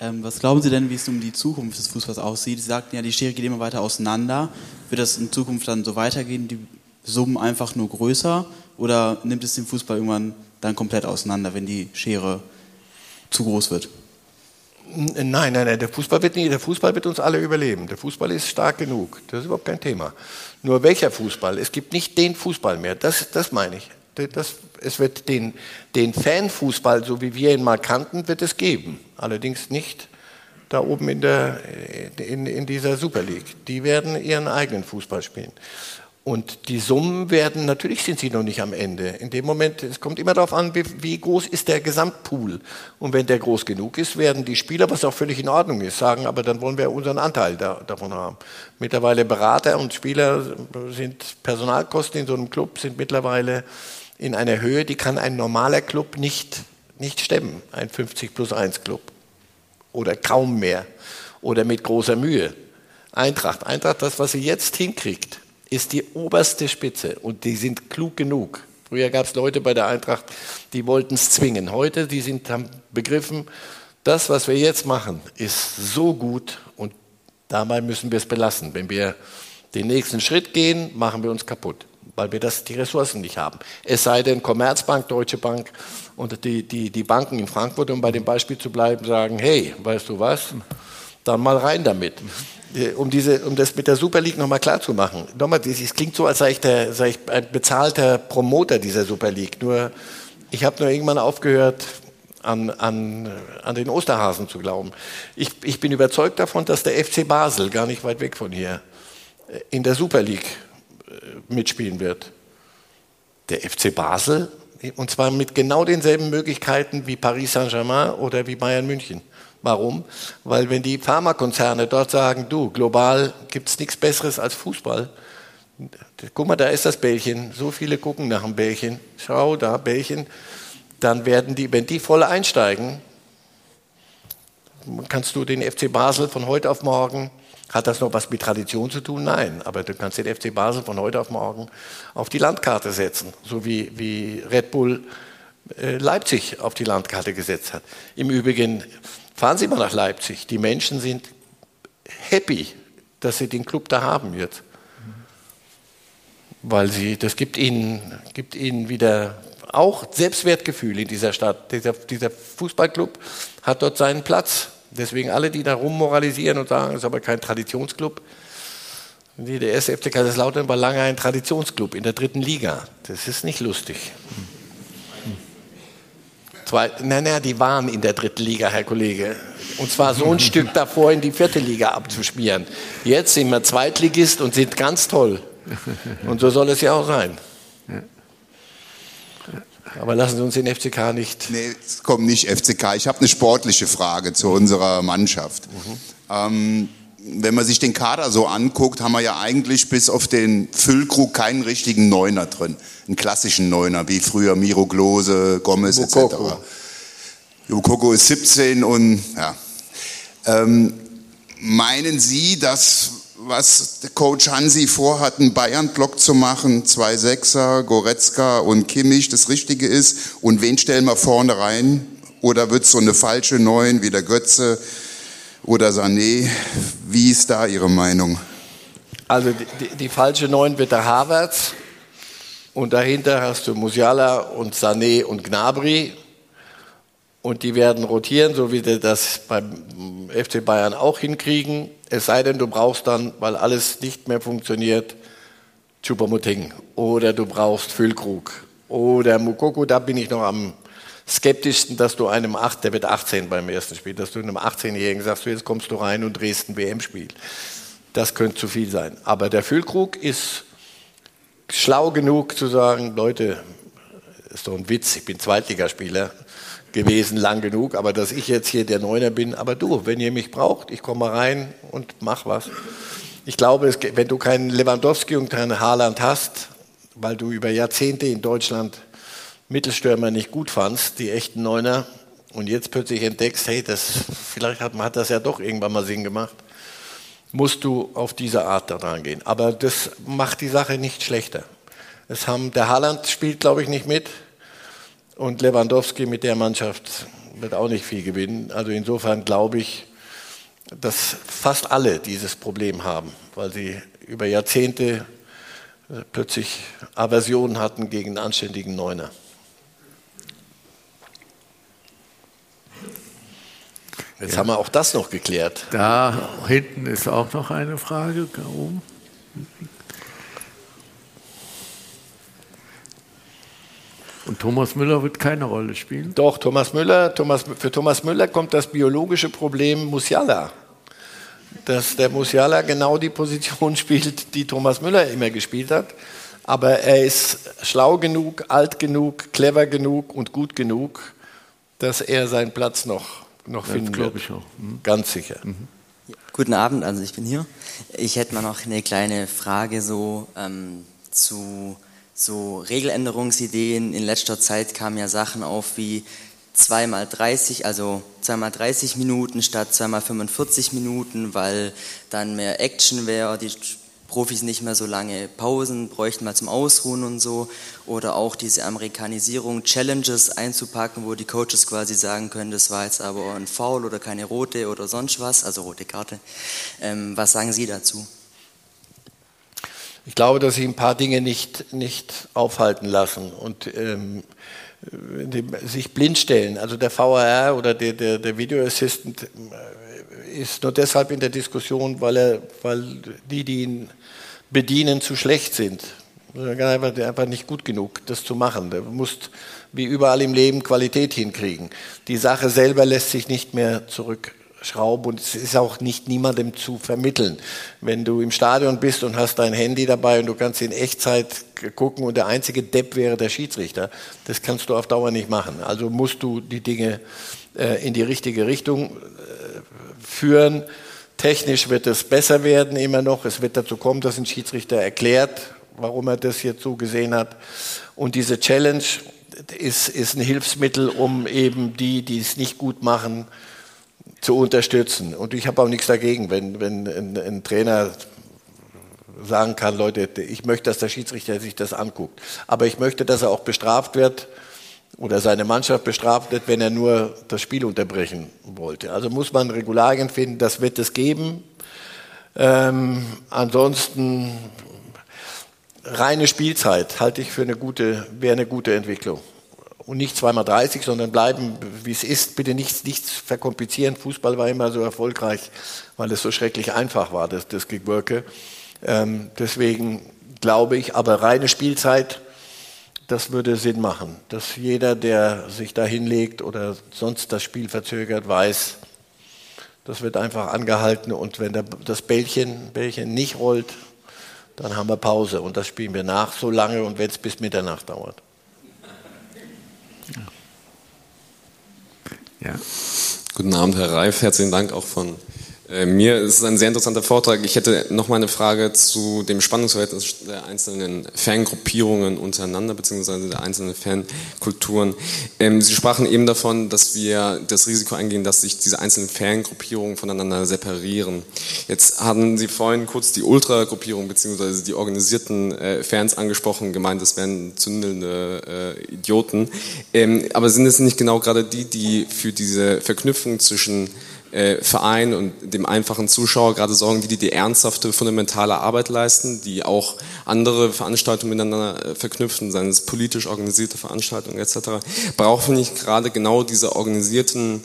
Ähm, was glauben Sie denn, wie es um die Zukunft des Fußballs aussieht? Sie sagten ja, die Schere geht immer weiter auseinander. Wird das in Zukunft dann so weitergehen, die Summen einfach nur größer? Oder nimmt es den Fußball irgendwann dann komplett auseinander, wenn die Schere zu groß wird? Nein, nein, nein, der Fußball wird nie, der Fußball wird uns alle überleben. Der Fußball ist stark genug. Das ist überhaupt kein Thema. Nur welcher Fußball? Es gibt nicht den Fußball mehr. Das, das meine ich. Das, es wird den, den Fanfußball, so wie wir ihn mal kannten, wird es geben. Allerdings nicht da oben in, der, in, in dieser Super League. Die werden ihren eigenen Fußball spielen. Und die Summen werden, natürlich sind sie noch nicht am Ende. In dem Moment, es kommt immer darauf an, wie, wie, groß ist der Gesamtpool. Und wenn der groß genug ist, werden die Spieler, was auch völlig in Ordnung ist, sagen, aber dann wollen wir unseren Anteil da, davon haben. Mittlerweile Berater und Spieler sind, Personalkosten in so einem Club sind mittlerweile in einer Höhe, die kann ein normaler Club nicht, nicht stemmen. Ein 50 plus 1 Club. Oder kaum mehr. Oder mit großer Mühe. Eintracht. Eintracht, das, was sie jetzt hinkriegt, ist die oberste Spitze. Und die sind klug genug. Früher gab es Leute bei der Eintracht, die wollten es zwingen. Heute, die sind, haben begriffen, das, was wir jetzt machen, ist so gut und dabei müssen wir es belassen. Wenn wir den nächsten Schritt gehen, machen wir uns kaputt weil wir das, die Ressourcen nicht haben. Es sei denn, Commerzbank, Deutsche Bank und die, die, die Banken in Frankfurt, um bei dem Beispiel zu bleiben, sagen, hey, weißt du was, dann mal rein damit. Äh, um, diese, um das mit der Super League nochmal klar zu machen. Nochmal, es klingt so, als sei ich, der, sei ich ein bezahlter Promoter dieser Super League. Nur, ich habe nur irgendwann aufgehört, an, an, an den Osterhasen zu glauben. Ich, ich bin überzeugt davon, dass der FC Basel, gar nicht weit weg von hier, äh, in der Super League mitspielen wird. Der FC Basel, und zwar mit genau denselben Möglichkeiten wie Paris Saint-Germain oder wie Bayern München. Warum? Weil wenn die Pharmakonzerne dort sagen, du, global gibt es nichts Besseres als Fußball, guck mal, da ist das Bällchen, so viele gucken nach dem Bällchen, schau da, Bällchen, dann werden die, wenn die voll einsteigen, kannst du den FC Basel von heute auf morgen hat das noch was mit Tradition zu tun? Nein. Aber du kannst den FC Basel von heute auf morgen auf die Landkarte setzen, so wie, wie Red Bull äh, Leipzig auf die Landkarte gesetzt hat. Im Übrigen, fahren Sie mal nach Leipzig. Die Menschen sind happy, dass sie den Club da haben jetzt. weil sie, das gibt ihnen, gibt ihnen wieder auch Selbstwertgefühl in dieser Stadt. Dieser, dieser Fußballclub hat dort seinen Platz. Deswegen alle, die da rummoralisieren und sagen, das ist aber kein Traditionsclub. Der erste FC Kaiserslautern war lange ein Traditionsclub in der dritten Liga. Das ist nicht lustig. Zwei, nein, nein, die waren in der dritten Liga, Herr Kollege. Und zwar so ein Stück davor in die vierte Liga abzuschmieren. Jetzt sind wir Zweitligist und sind ganz toll. Und so soll es ja auch sein. Aber lassen Sie uns den FCK nicht. Nee, es kommt nicht FCK. Ich habe eine sportliche Frage zu unserer Mannschaft. Mhm. Ähm, wenn man sich den Kader so anguckt, haben wir ja eigentlich bis auf den Füllkrug keinen richtigen Neuner drin. Einen klassischen Neuner, wie früher Miro Glose, Gomez Mokoko. etc. Jokoko ist 17 und ja. Ähm, meinen Sie, dass was Coach Hansi vorhat, einen Bayern-Block zu machen, zwei Sechser, Goretzka und Kimmich, das Richtige ist? Und wen stellen wir vorne rein? Oder wird es so eine falsche Neun wie der Götze oder Sané? Wie ist da Ihre Meinung? Also die, die, die falsche Neun wird der Havertz und dahinter hast du Musiala und Sané und Gnabry und die werden rotieren, so wie sie das beim FC Bayern auch hinkriegen. Es sei denn, du brauchst dann, weil alles nicht mehr funktioniert, Chupamoting oder du brauchst Füllkrug oder Mukoko. Da bin ich noch am skeptischsten, dass du einem 8, der wird 18 beim ersten Spiel, dass du einem 18-Jährigen sagst, jetzt kommst du rein und drehst ein WM-Spiel. Das könnte zu viel sein. Aber der Füllkrug ist schlau genug zu sagen, Leute, ist doch ein Witz, ich bin Zweitligaspieler gewesen, lang genug, aber dass ich jetzt hier der Neuner bin, aber du, wenn ihr mich braucht, ich komme rein und mach was. Ich glaube, wenn du keinen Lewandowski und keinen Haaland hast, weil du über Jahrzehnte in Deutschland Mittelstürmer nicht gut fandst, die echten Neuner, und jetzt plötzlich entdeckst, hey, das, vielleicht hat, hat das ja doch irgendwann mal Sinn gemacht, musst du auf diese Art daran gehen. Aber das macht die Sache nicht schlechter. Es haben, der Haaland spielt, glaube ich, nicht mit. Und Lewandowski mit der Mannschaft wird auch nicht viel gewinnen. Also insofern glaube ich, dass fast alle dieses Problem haben, weil sie über Jahrzehnte plötzlich Aversionen hatten gegen einen anständigen Neuner. Jetzt ja. haben wir auch das noch geklärt. Da hinten ist auch noch eine Frage. Oben. Und Thomas Müller wird keine Rolle spielen? Doch, Thomas Müller, Thomas, für Thomas Müller kommt das biologische Problem Musiala. Dass der Musiala genau die Position (laughs) spielt, die Thomas Müller immer gespielt hat. Aber er ist schlau genug, alt genug, clever genug und gut genug, dass er seinen Platz noch, noch finden glaube ich auch. Mhm. Ganz sicher. Mhm. Guten Abend, also ich bin hier. Ich hätte mal noch eine kleine Frage so ähm, zu so Regeländerungsideen. In letzter Zeit kamen ja Sachen auf wie zweimal 30, also zweimal 30 Minuten statt zweimal 45 Minuten, weil dann mehr Action wäre, die Profis nicht mehr so lange Pausen bräuchten mal zum Ausruhen und so. Oder auch diese Amerikanisierung, Challenges einzupacken, wo die Coaches quasi sagen können, das war jetzt aber ein Foul oder keine rote oder sonst was, also rote Karte. Ähm, was sagen Sie dazu? Ich glaube, dass sich ein paar Dinge nicht, nicht aufhalten lassen und ähm, sich blind stellen. Also der VAR oder der, der, der Video Assistant äh, ist nur deshalb in der Diskussion, weil, er, weil die, die ihn bedienen, zu schlecht sind. Einfach, einfach nicht gut genug, das zu machen. Du musst wie überall im Leben Qualität hinkriegen. Die Sache selber lässt sich nicht mehr zurück Schraube und es ist auch nicht niemandem zu vermitteln. Wenn du im Stadion bist und hast dein Handy dabei und du kannst in Echtzeit gucken und der einzige Depp wäre der Schiedsrichter, das kannst du auf Dauer nicht machen. Also musst du die Dinge äh, in die richtige Richtung äh, führen. Technisch wird es besser werden immer noch. Es wird dazu kommen, dass ein Schiedsrichter erklärt, warum er das jetzt so gesehen hat. Und diese Challenge ist, ist ein Hilfsmittel, um eben die, die es nicht gut machen, zu unterstützen. Und ich habe auch nichts dagegen, wenn, wenn ein, ein, Trainer sagen kann, Leute, ich möchte, dass der Schiedsrichter sich das anguckt. Aber ich möchte, dass er auch bestraft wird oder seine Mannschaft bestraft wird, wenn er nur das Spiel unterbrechen wollte. Also muss man Regularien finden, das wird es geben. Ähm, ansonsten reine Spielzeit halte ich für eine gute, wäre eine gute Entwicklung. Und nicht zweimal 30, sondern bleiben, wie es ist. Bitte nichts, nichts verkomplizieren. Fußball war immer so erfolgreich, weil es so schrecklich einfach war, das, das Gewirke. Ähm, deswegen glaube ich, aber reine Spielzeit, das würde Sinn machen. Dass jeder, der sich da hinlegt oder sonst das Spiel verzögert, weiß, das wird einfach angehalten und wenn das Bällchen, Bällchen nicht rollt, dann haben wir Pause und das spielen wir nach so lange und wenn es bis Mitternacht dauert. Ja. Guten Abend, Herr Reif. Herzlichen Dank auch von mir ist es ein sehr interessanter Vortrag. Ich hätte noch mal eine Frage zu dem Spannungsverhältnis der einzelnen Fangruppierungen untereinander, beziehungsweise der einzelnen Fankulturen. Ähm, Sie sprachen eben davon, dass wir das Risiko eingehen, dass sich diese einzelnen Fangruppierungen voneinander separieren. Jetzt hatten Sie vorhin kurz die Ultragruppierung, beziehungsweise die organisierten äh, Fans angesprochen, gemeint, das wären zündelnde äh, Idioten. Ähm, aber sind es nicht genau gerade die, die für diese Verknüpfung zwischen äh, Verein und dem einfachen Zuschauer gerade sorgen, die die ernsthafte, fundamentale Arbeit leisten, die auch andere Veranstaltungen miteinander äh, verknüpfen, seien es politisch organisierte Veranstaltungen etc., brauchen nicht gerade genau diese organisierten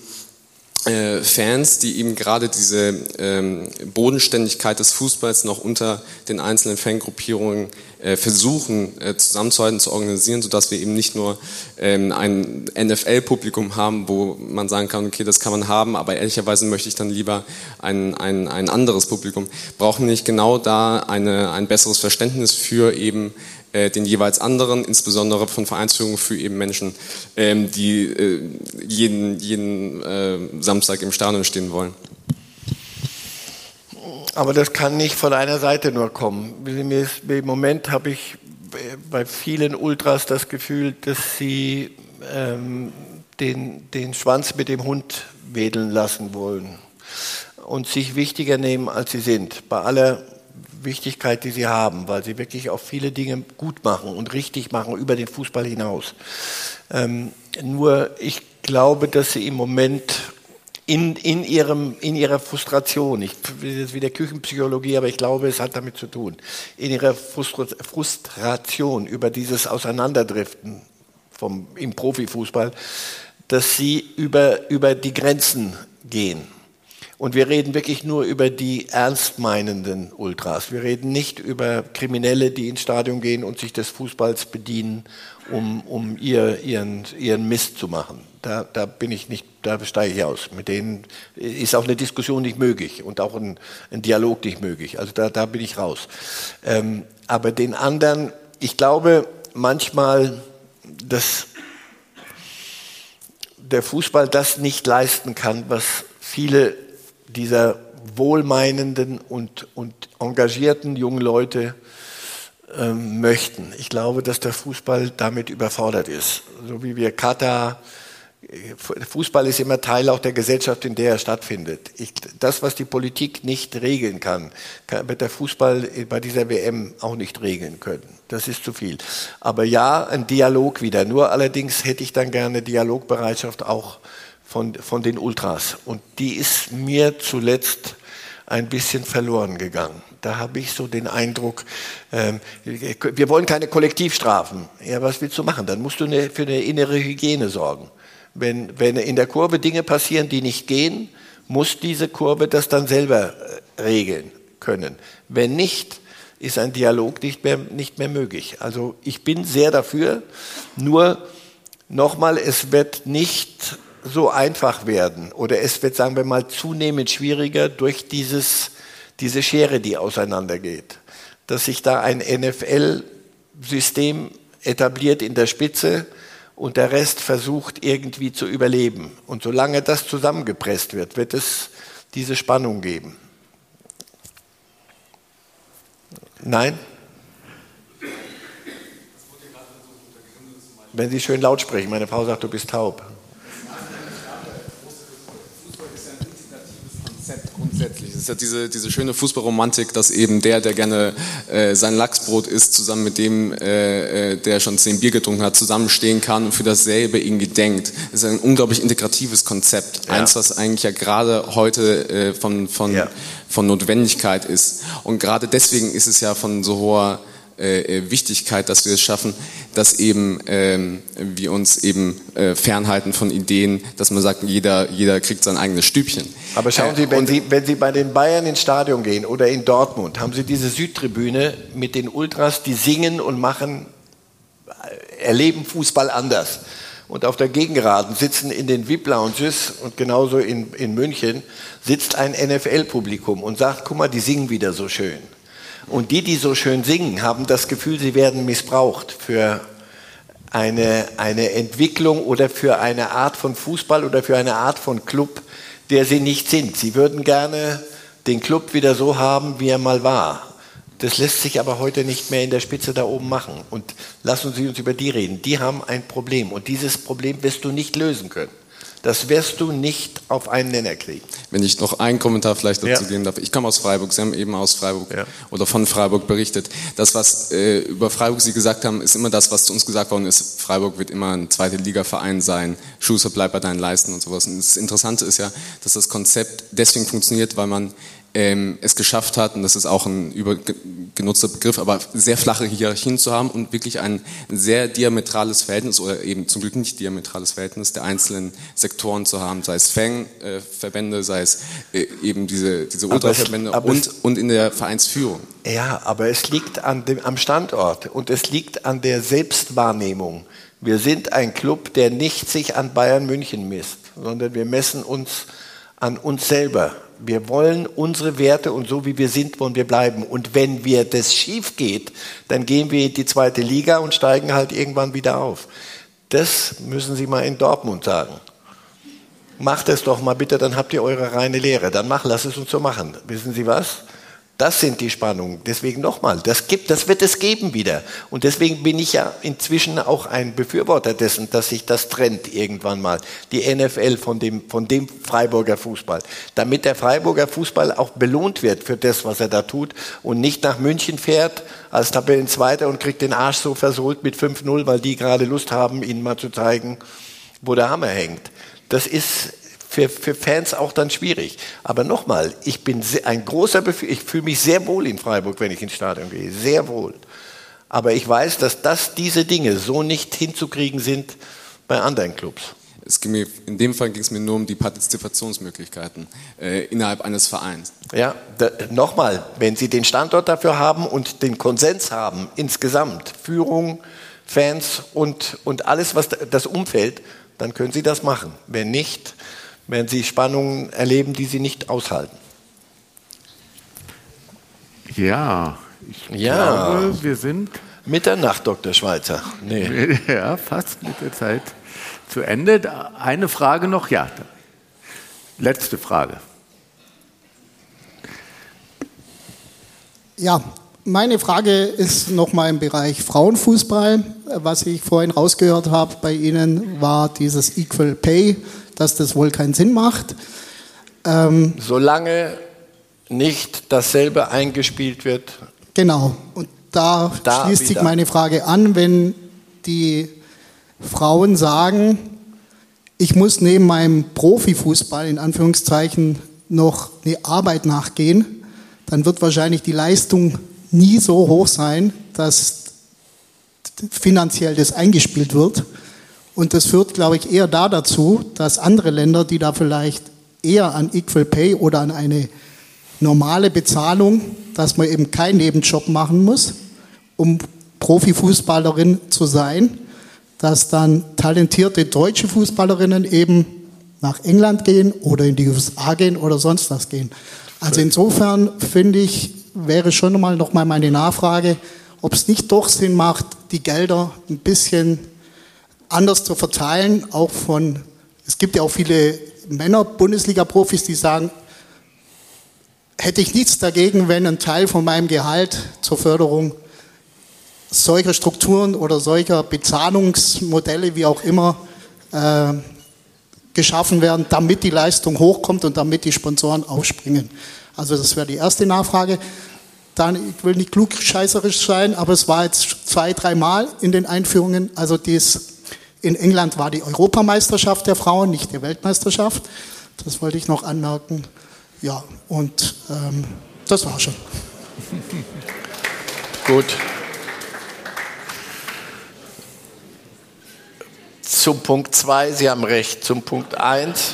Fans, die eben gerade diese ähm, Bodenständigkeit des Fußballs noch unter den einzelnen Fangruppierungen äh, versuchen äh, zusammenzuhalten, zu organisieren, sodass wir eben nicht nur ähm, ein NFL-Publikum haben, wo man sagen kann, okay, das kann man haben, aber ehrlicherweise möchte ich dann lieber ein, ein, ein anderes Publikum. Brauchen wir nicht genau da eine, ein besseres Verständnis für eben äh, den jeweils anderen, insbesondere von Vereinsführungen für eben Menschen, ähm, die äh, jeden, jeden äh, Samstag im Stadion stehen wollen. Aber das kann nicht von einer Seite nur kommen. Im Moment habe ich bei vielen Ultras das Gefühl, dass sie ähm, den, den Schwanz mit dem Hund wedeln lassen wollen und sich wichtiger nehmen, als sie sind. Bei aller Wichtigkeit, die sie haben, weil sie wirklich auch viele Dinge gut machen und richtig machen über den Fußball hinaus. Ähm, nur ich glaube, dass sie im Moment in, in, ihrem, in ihrer Frustration, ich will jetzt wieder Küchenpsychologie, aber ich glaube, es hat damit zu tun, in ihrer Frustration über dieses Auseinanderdriften vom, im Profifußball, dass sie über, über die Grenzen gehen und wir reden wirklich nur über die ernstmeinenden Ultras. Wir reden nicht über Kriminelle, die ins Stadion gehen und sich des Fußballs bedienen, um, um ihr, ihren, ihren Mist zu machen. Da, da bin ich nicht, da steige ich aus. Mit denen ist auch eine Diskussion nicht möglich und auch ein, ein Dialog nicht möglich. Also da, da bin ich raus. Ähm, aber den anderen, ich glaube manchmal, dass der Fußball das nicht leisten kann, was viele dieser wohlmeinenden und, und engagierten jungen Leute ähm, möchten. Ich glaube, dass der Fußball damit überfordert ist. So wie wir Katar, Fußball ist immer Teil auch der Gesellschaft, in der er stattfindet. Ich, das, was die Politik nicht regeln kann, kann, wird der Fußball bei dieser WM auch nicht regeln können. Das ist zu viel. Aber ja, ein Dialog wieder. Nur allerdings hätte ich dann gerne Dialogbereitschaft auch von, von den Ultras. Und die ist mir zuletzt ein bisschen verloren gegangen. Da habe ich so den Eindruck, ähm, wir wollen keine Kollektivstrafen. Ja, was willst du machen? Dann musst du eine, für eine innere Hygiene sorgen. Wenn, wenn in der Kurve Dinge passieren, die nicht gehen, muss diese Kurve das dann selber äh, regeln können. Wenn nicht, ist ein Dialog nicht mehr, nicht mehr möglich. Also ich bin sehr dafür, nur nochmal, es wird nicht so einfach werden oder es wird, sagen wir mal, zunehmend schwieriger durch dieses, diese Schere, die auseinandergeht. Dass sich da ein NFL-System etabliert in der Spitze und der Rest versucht irgendwie zu überleben. Und solange das zusammengepresst wird, wird es diese Spannung geben. Nein? Wenn Sie schön laut sprechen, meine Frau sagt, du bist taub. grundsätzlich. Es ist ja diese, diese schöne Fußballromantik, dass eben der, der gerne äh, sein Lachsbrot isst, zusammen mit dem, äh, äh, der schon zehn Bier getrunken hat, zusammenstehen kann und für dasselbe irgendwie denkt. Das ist ein unglaublich integratives Konzept. Ja. Eins, was eigentlich ja gerade heute äh, von, von, ja. von Notwendigkeit ist. Und gerade deswegen ist es ja von so hoher äh, Wichtigkeit, dass wir es schaffen, dass eben ähm, wir uns eben äh, fernhalten von Ideen, dass man sagt, jeder, jeder kriegt sein eigenes Stübchen. Aber schauen Sie, wenn Sie, wenn Sie bei den Bayern ins Stadion gehen oder in Dortmund, haben Sie diese Südtribüne mit den Ultras, die singen und machen, erleben Fußball anders. Und auf der Gegengeraden sitzen in den VIP-Lounges und genauso in, in München sitzt ein NFL-Publikum und sagt, guck mal, die singen wieder so schön. Und die, die so schön singen, haben das Gefühl, sie werden missbraucht für eine, eine Entwicklung oder für eine Art von Fußball oder für eine Art von Club, der sie nicht sind. Sie würden gerne den Club wieder so haben, wie er mal war. Das lässt sich aber heute nicht mehr in der Spitze da oben machen. Und lassen Sie uns über die reden. Die haben ein Problem. Und dieses Problem wirst du nicht lösen können. Das wirst du nicht auf einen Nenner kriegen. Wenn ich noch einen Kommentar vielleicht dazu Ja. geben darf. Ich komme aus Freiburg. Sie haben eben aus Freiburg oder von Freiburg berichtet. Das, was äh, über Freiburg Sie gesagt haben, ist immer das, was zu uns gesagt worden ist. Freiburg wird immer ein zweite Liga-Verein sein. Schuster bleibt bei deinen Leisten und sowas. Und das Interessante ist ja, dass das Konzept deswegen funktioniert, weil man ähm, es geschafft hat, und das ist auch ein übergenutzter Begriff, aber sehr flache Hierarchien zu haben und wirklich ein sehr diametrales Verhältnis oder eben zum Glück nicht diametrales Verhältnis der einzelnen Sektoren zu haben, sei es Fangverbände, sei es äh, eben diese, diese Ultraverbände und, und in der Vereinsführung. Ja, aber es liegt an dem, am Standort und es liegt an der Selbstwahrnehmung. Wir sind ein Club, der nicht sich an Bayern München misst, sondern wir messen uns an uns selber. Wir wollen unsere Werte und so wie wir sind, wollen wir bleiben. Und wenn wir das schief geht, dann gehen wir in die zweite Liga und steigen halt irgendwann wieder auf. Das müssen Sie mal in Dortmund sagen. Macht es doch mal bitte, dann habt ihr eure reine Lehre. Dann mach, lass es uns so machen. Wissen Sie was? Das sind die Spannungen. Deswegen nochmal, das gibt, das wird es geben wieder. Und deswegen bin ich ja inzwischen auch ein Befürworter dessen, dass sich das trennt irgendwann mal. Die NFL von dem, von dem Freiburger Fußball. Damit der Freiburger Fußball auch belohnt wird für das, was er da tut und nicht nach München fährt als Tabellenzweiter und kriegt den Arsch so versohlt mit 5-0, weil die gerade Lust haben, ihnen mal zu zeigen, wo der Hammer hängt. Das ist für, für Fans auch dann schwierig. Aber nochmal, ich bin ein großer Befü ich fühle mich sehr wohl in Freiburg, wenn ich ins Stadion gehe, sehr wohl. Aber ich weiß, dass das diese Dinge so nicht hinzukriegen sind bei anderen Clubs. Es ging mir, in dem Fall ging es mir nur um die Partizipationsmöglichkeiten äh, innerhalb eines Vereins. Ja, nochmal, wenn Sie den Standort dafür haben und den Konsens haben, insgesamt, Führung, Fans und, und alles, was da- das Umfeld, dann können Sie das machen. Wenn nicht, werden Sie Spannungen erleben, die Sie nicht aushalten. Ja, ich Ja. glaube, wir sind Mitternacht, Dr. Schweizer. Nee. (laughs) ja, fast mit der Zeit zu Ende. Eine Frage noch, ja. Letzte Frage. Ja, meine Frage ist nochmal im Bereich Frauenfußball. Was ich vorhin rausgehört habe bei Ihnen, war dieses Equal Pay, dass das wohl keinen Sinn macht. Ähm, Solange nicht dasselbe eingespielt wird. Genau. Und da, Da schließt sich wieder. meine Frage an, wenn die Frauen sagen, ich muss neben meinem Profifußball in Anführungszeichen noch eine Arbeit nachgehen, dann wird wahrscheinlich die Leistung nie so hoch sein, dass finanziell das eingespielt wird. Und das führt, glaube ich, eher da dazu, dass andere Länder, die da vielleicht eher an Equal Pay oder an eine normale Bezahlung, dass man eben keinen Nebenjob machen muss, um Profifußballerin zu sein, dass dann talentierte deutsche Fußballerinnen eben nach England gehen oder in die USA gehen oder sonst was gehen. Also insofern finde ich, wäre schon mal noch mal meine Nachfrage, ob es nicht doch Sinn macht, die Gelder ein bisschen anders zu verteilen, auch von, es gibt ja auch viele Männer-Bundesliga-Profis, die sagen, hätte ich nichts dagegen, wenn ein Teil von meinem Gehalt zur Förderung solcher Strukturen oder solcher Bezahlungsmodelle, wie auch immer, äh, geschaffen werden, damit die Leistung hochkommt und damit die Sponsoren aufspringen. Also das wäre die erste Nachfrage. Dann, ich will nicht klugscheißerisch sein, aber es war jetzt zwei, dreimal in den Einführungen. Also dies, in England war die Europameisterschaft der Frauen, nicht die Weltmeisterschaft. Das wollte ich noch anmerken. Ja, und ähm, das war schon. (laughs) Gut. Zum Punkt 2, Sie haben recht. Zum Punkt 1,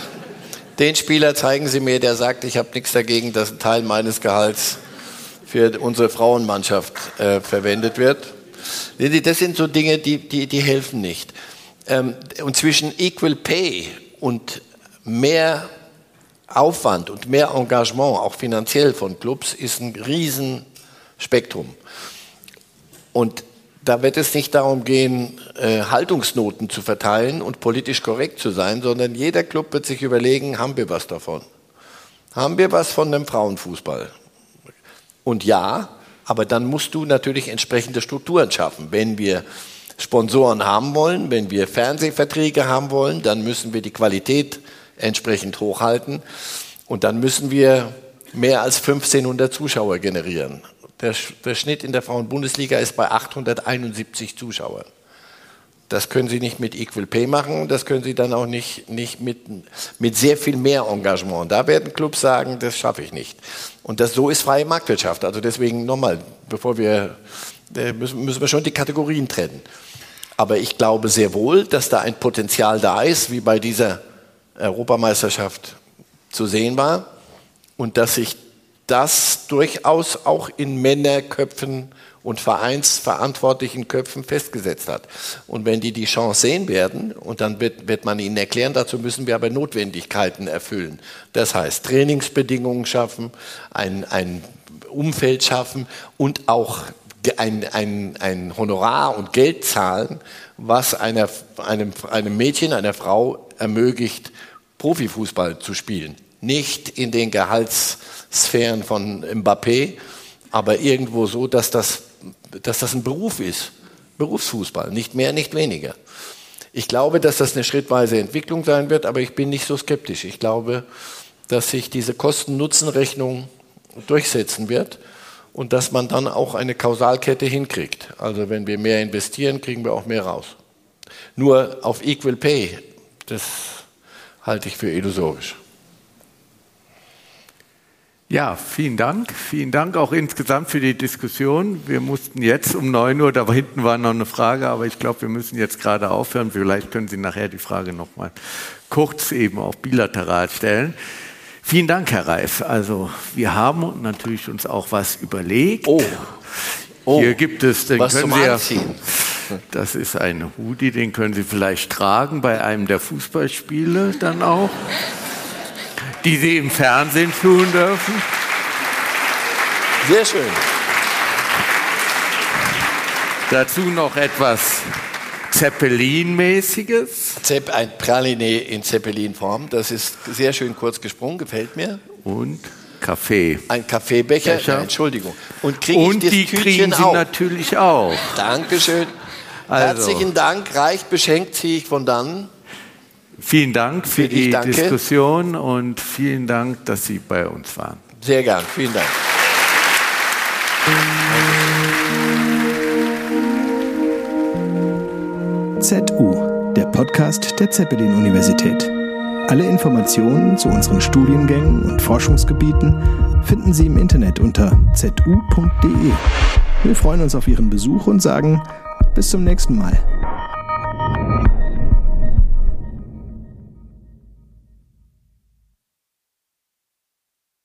den Spieler zeigen Sie mir, der sagt, ich habe nichts dagegen, dass ein Teil meines Gehalts für unsere Frauenmannschaft äh, verwendet wird. Das sind so Dinge, die, die, die helfen nicht. Ähm, und zwischen Equal Pay und mehr Aufwand und mehr Engagement, auch finanziell von Clubs, ist ein Riesenspektrum. Und da wird es nicht darum gehen, äh, Haltungsnoten zu verteilen und politisch korrekt zu sein, sondern jeder Club wird sich überlegen, haben wir was davon? Haben wir was von dem Frauenfußball? Und ja, aber dann musst du natürlich entsprechende Strukturen schaffen. Wenn wir Sponsoren haben wollen, wenn wir Fernsehverträge haben wollen, dann müssen wir die Qualität entsprechend hochhalten und dann müssen wir mehr als 1500 Zuschauer generieren. Der, der Schnitt in der Frauenbundesliga ist bei 871 Zuschauern. Das können Sie nicht mit Equal Pay machen, das können Sie dann auch nicht, nicht mit, mit sehr viel mehr Engagement. Da werden Clubs sagen, das schaffe ich nicht. Und das, so ist freie Marktwirtschaft. Also deswegen nochmal, bevor wir, müssen, wir schon die Kategorien trennen. Aber ich glaube sehr wohl, dass da ein Potenzial da ist, wie bei dieser Europameisterschaft zu sehen war. Und dass sich das durchaus auch in Männerköpfen und vereinsverantwortlichen Köpfen festgesetzt hat. Und wenn die die Chance sehen werden, und dann wird, wird man ihnen erklären, dazu müssen wir aber Notwendigkeiten erfüllen. Das heißt, Trainingsbedingungen schaffen, ein, ein Umfeld schaffen und auch ein, ein, ein Honorar und Geld zahlen, was einer, einem, einem Mädchen, einer Frau ermöglicht, Profifußball zu spielen. Nicht in den Gehaltssphären von Mbappé, aber irgendwo so, dass das, dass das ein Beruf ist. Berufsfußball, nicht mehr, nicht weniger. Ich glaube, dass das eine schrittweise Entwicklung sein wird, aber ich bin nicht so skeptisch. Ich glaube, dass sich diese Kosten-Nutzen-Rechnung durchsetzen wird und dass man dann auch eine Kausalkette hinkriegt. Also wenn wir mehr investieren, kriegen wir auch mehr raus. Nur auf Equal Pay, das halte ich für illusorisch. Ja, vielen Dank. Vielen Dank auch insgesamt für die Diskussion. Wir mussten jetzt um 9 Uhr, da hinten war noch eine Frage, aber ich glaube, wir müssen jetzt gerade aufhören. Vielleicht können Sie nachher die Frage noch mal kurz eben auch bilateral stellen. Vielen Dank, Herr Reif. Also wir haben natürlich uns auch was überlegt. Oh. Oh. Hier gibt es, den was können zum Sie Anziehen. das ist ein Hoodie, den können Sie vielleicht tragen bei einem der Fußballspiele dann auch die Sie im Fernsehen tun dürfen. Sehr schön. Dazu noch etwas Zeppelin-mäßiges. Zepp, ein Praline in Zeppelin-Form. Das ist sehr schön kurz gesprungen, gefällt mir. Und Kaffee. Ein Kaffeebecher. Becher. Entschuldigung. Und, krieg Und ich die Tütchen kriegen Sie auch? natürlich auch. Dankeschön. Also. Herzlichen Dank. Reich beschenkt ziehe ich von dann. Vielen Dank für Ich die danke. Diskussion und vielen Dank, dass Sie bei uns waren. Sehr gern. Vielen Dank. ZU, der Podcast der Zeppelin-Universität. Alle Informationen zu unseren Studiengängen und Forschungsgebieten finden Sie im Internet unter zu.de. Wir freuen uns auf Ihren Besuch und sagen bis zum nächsten Mal.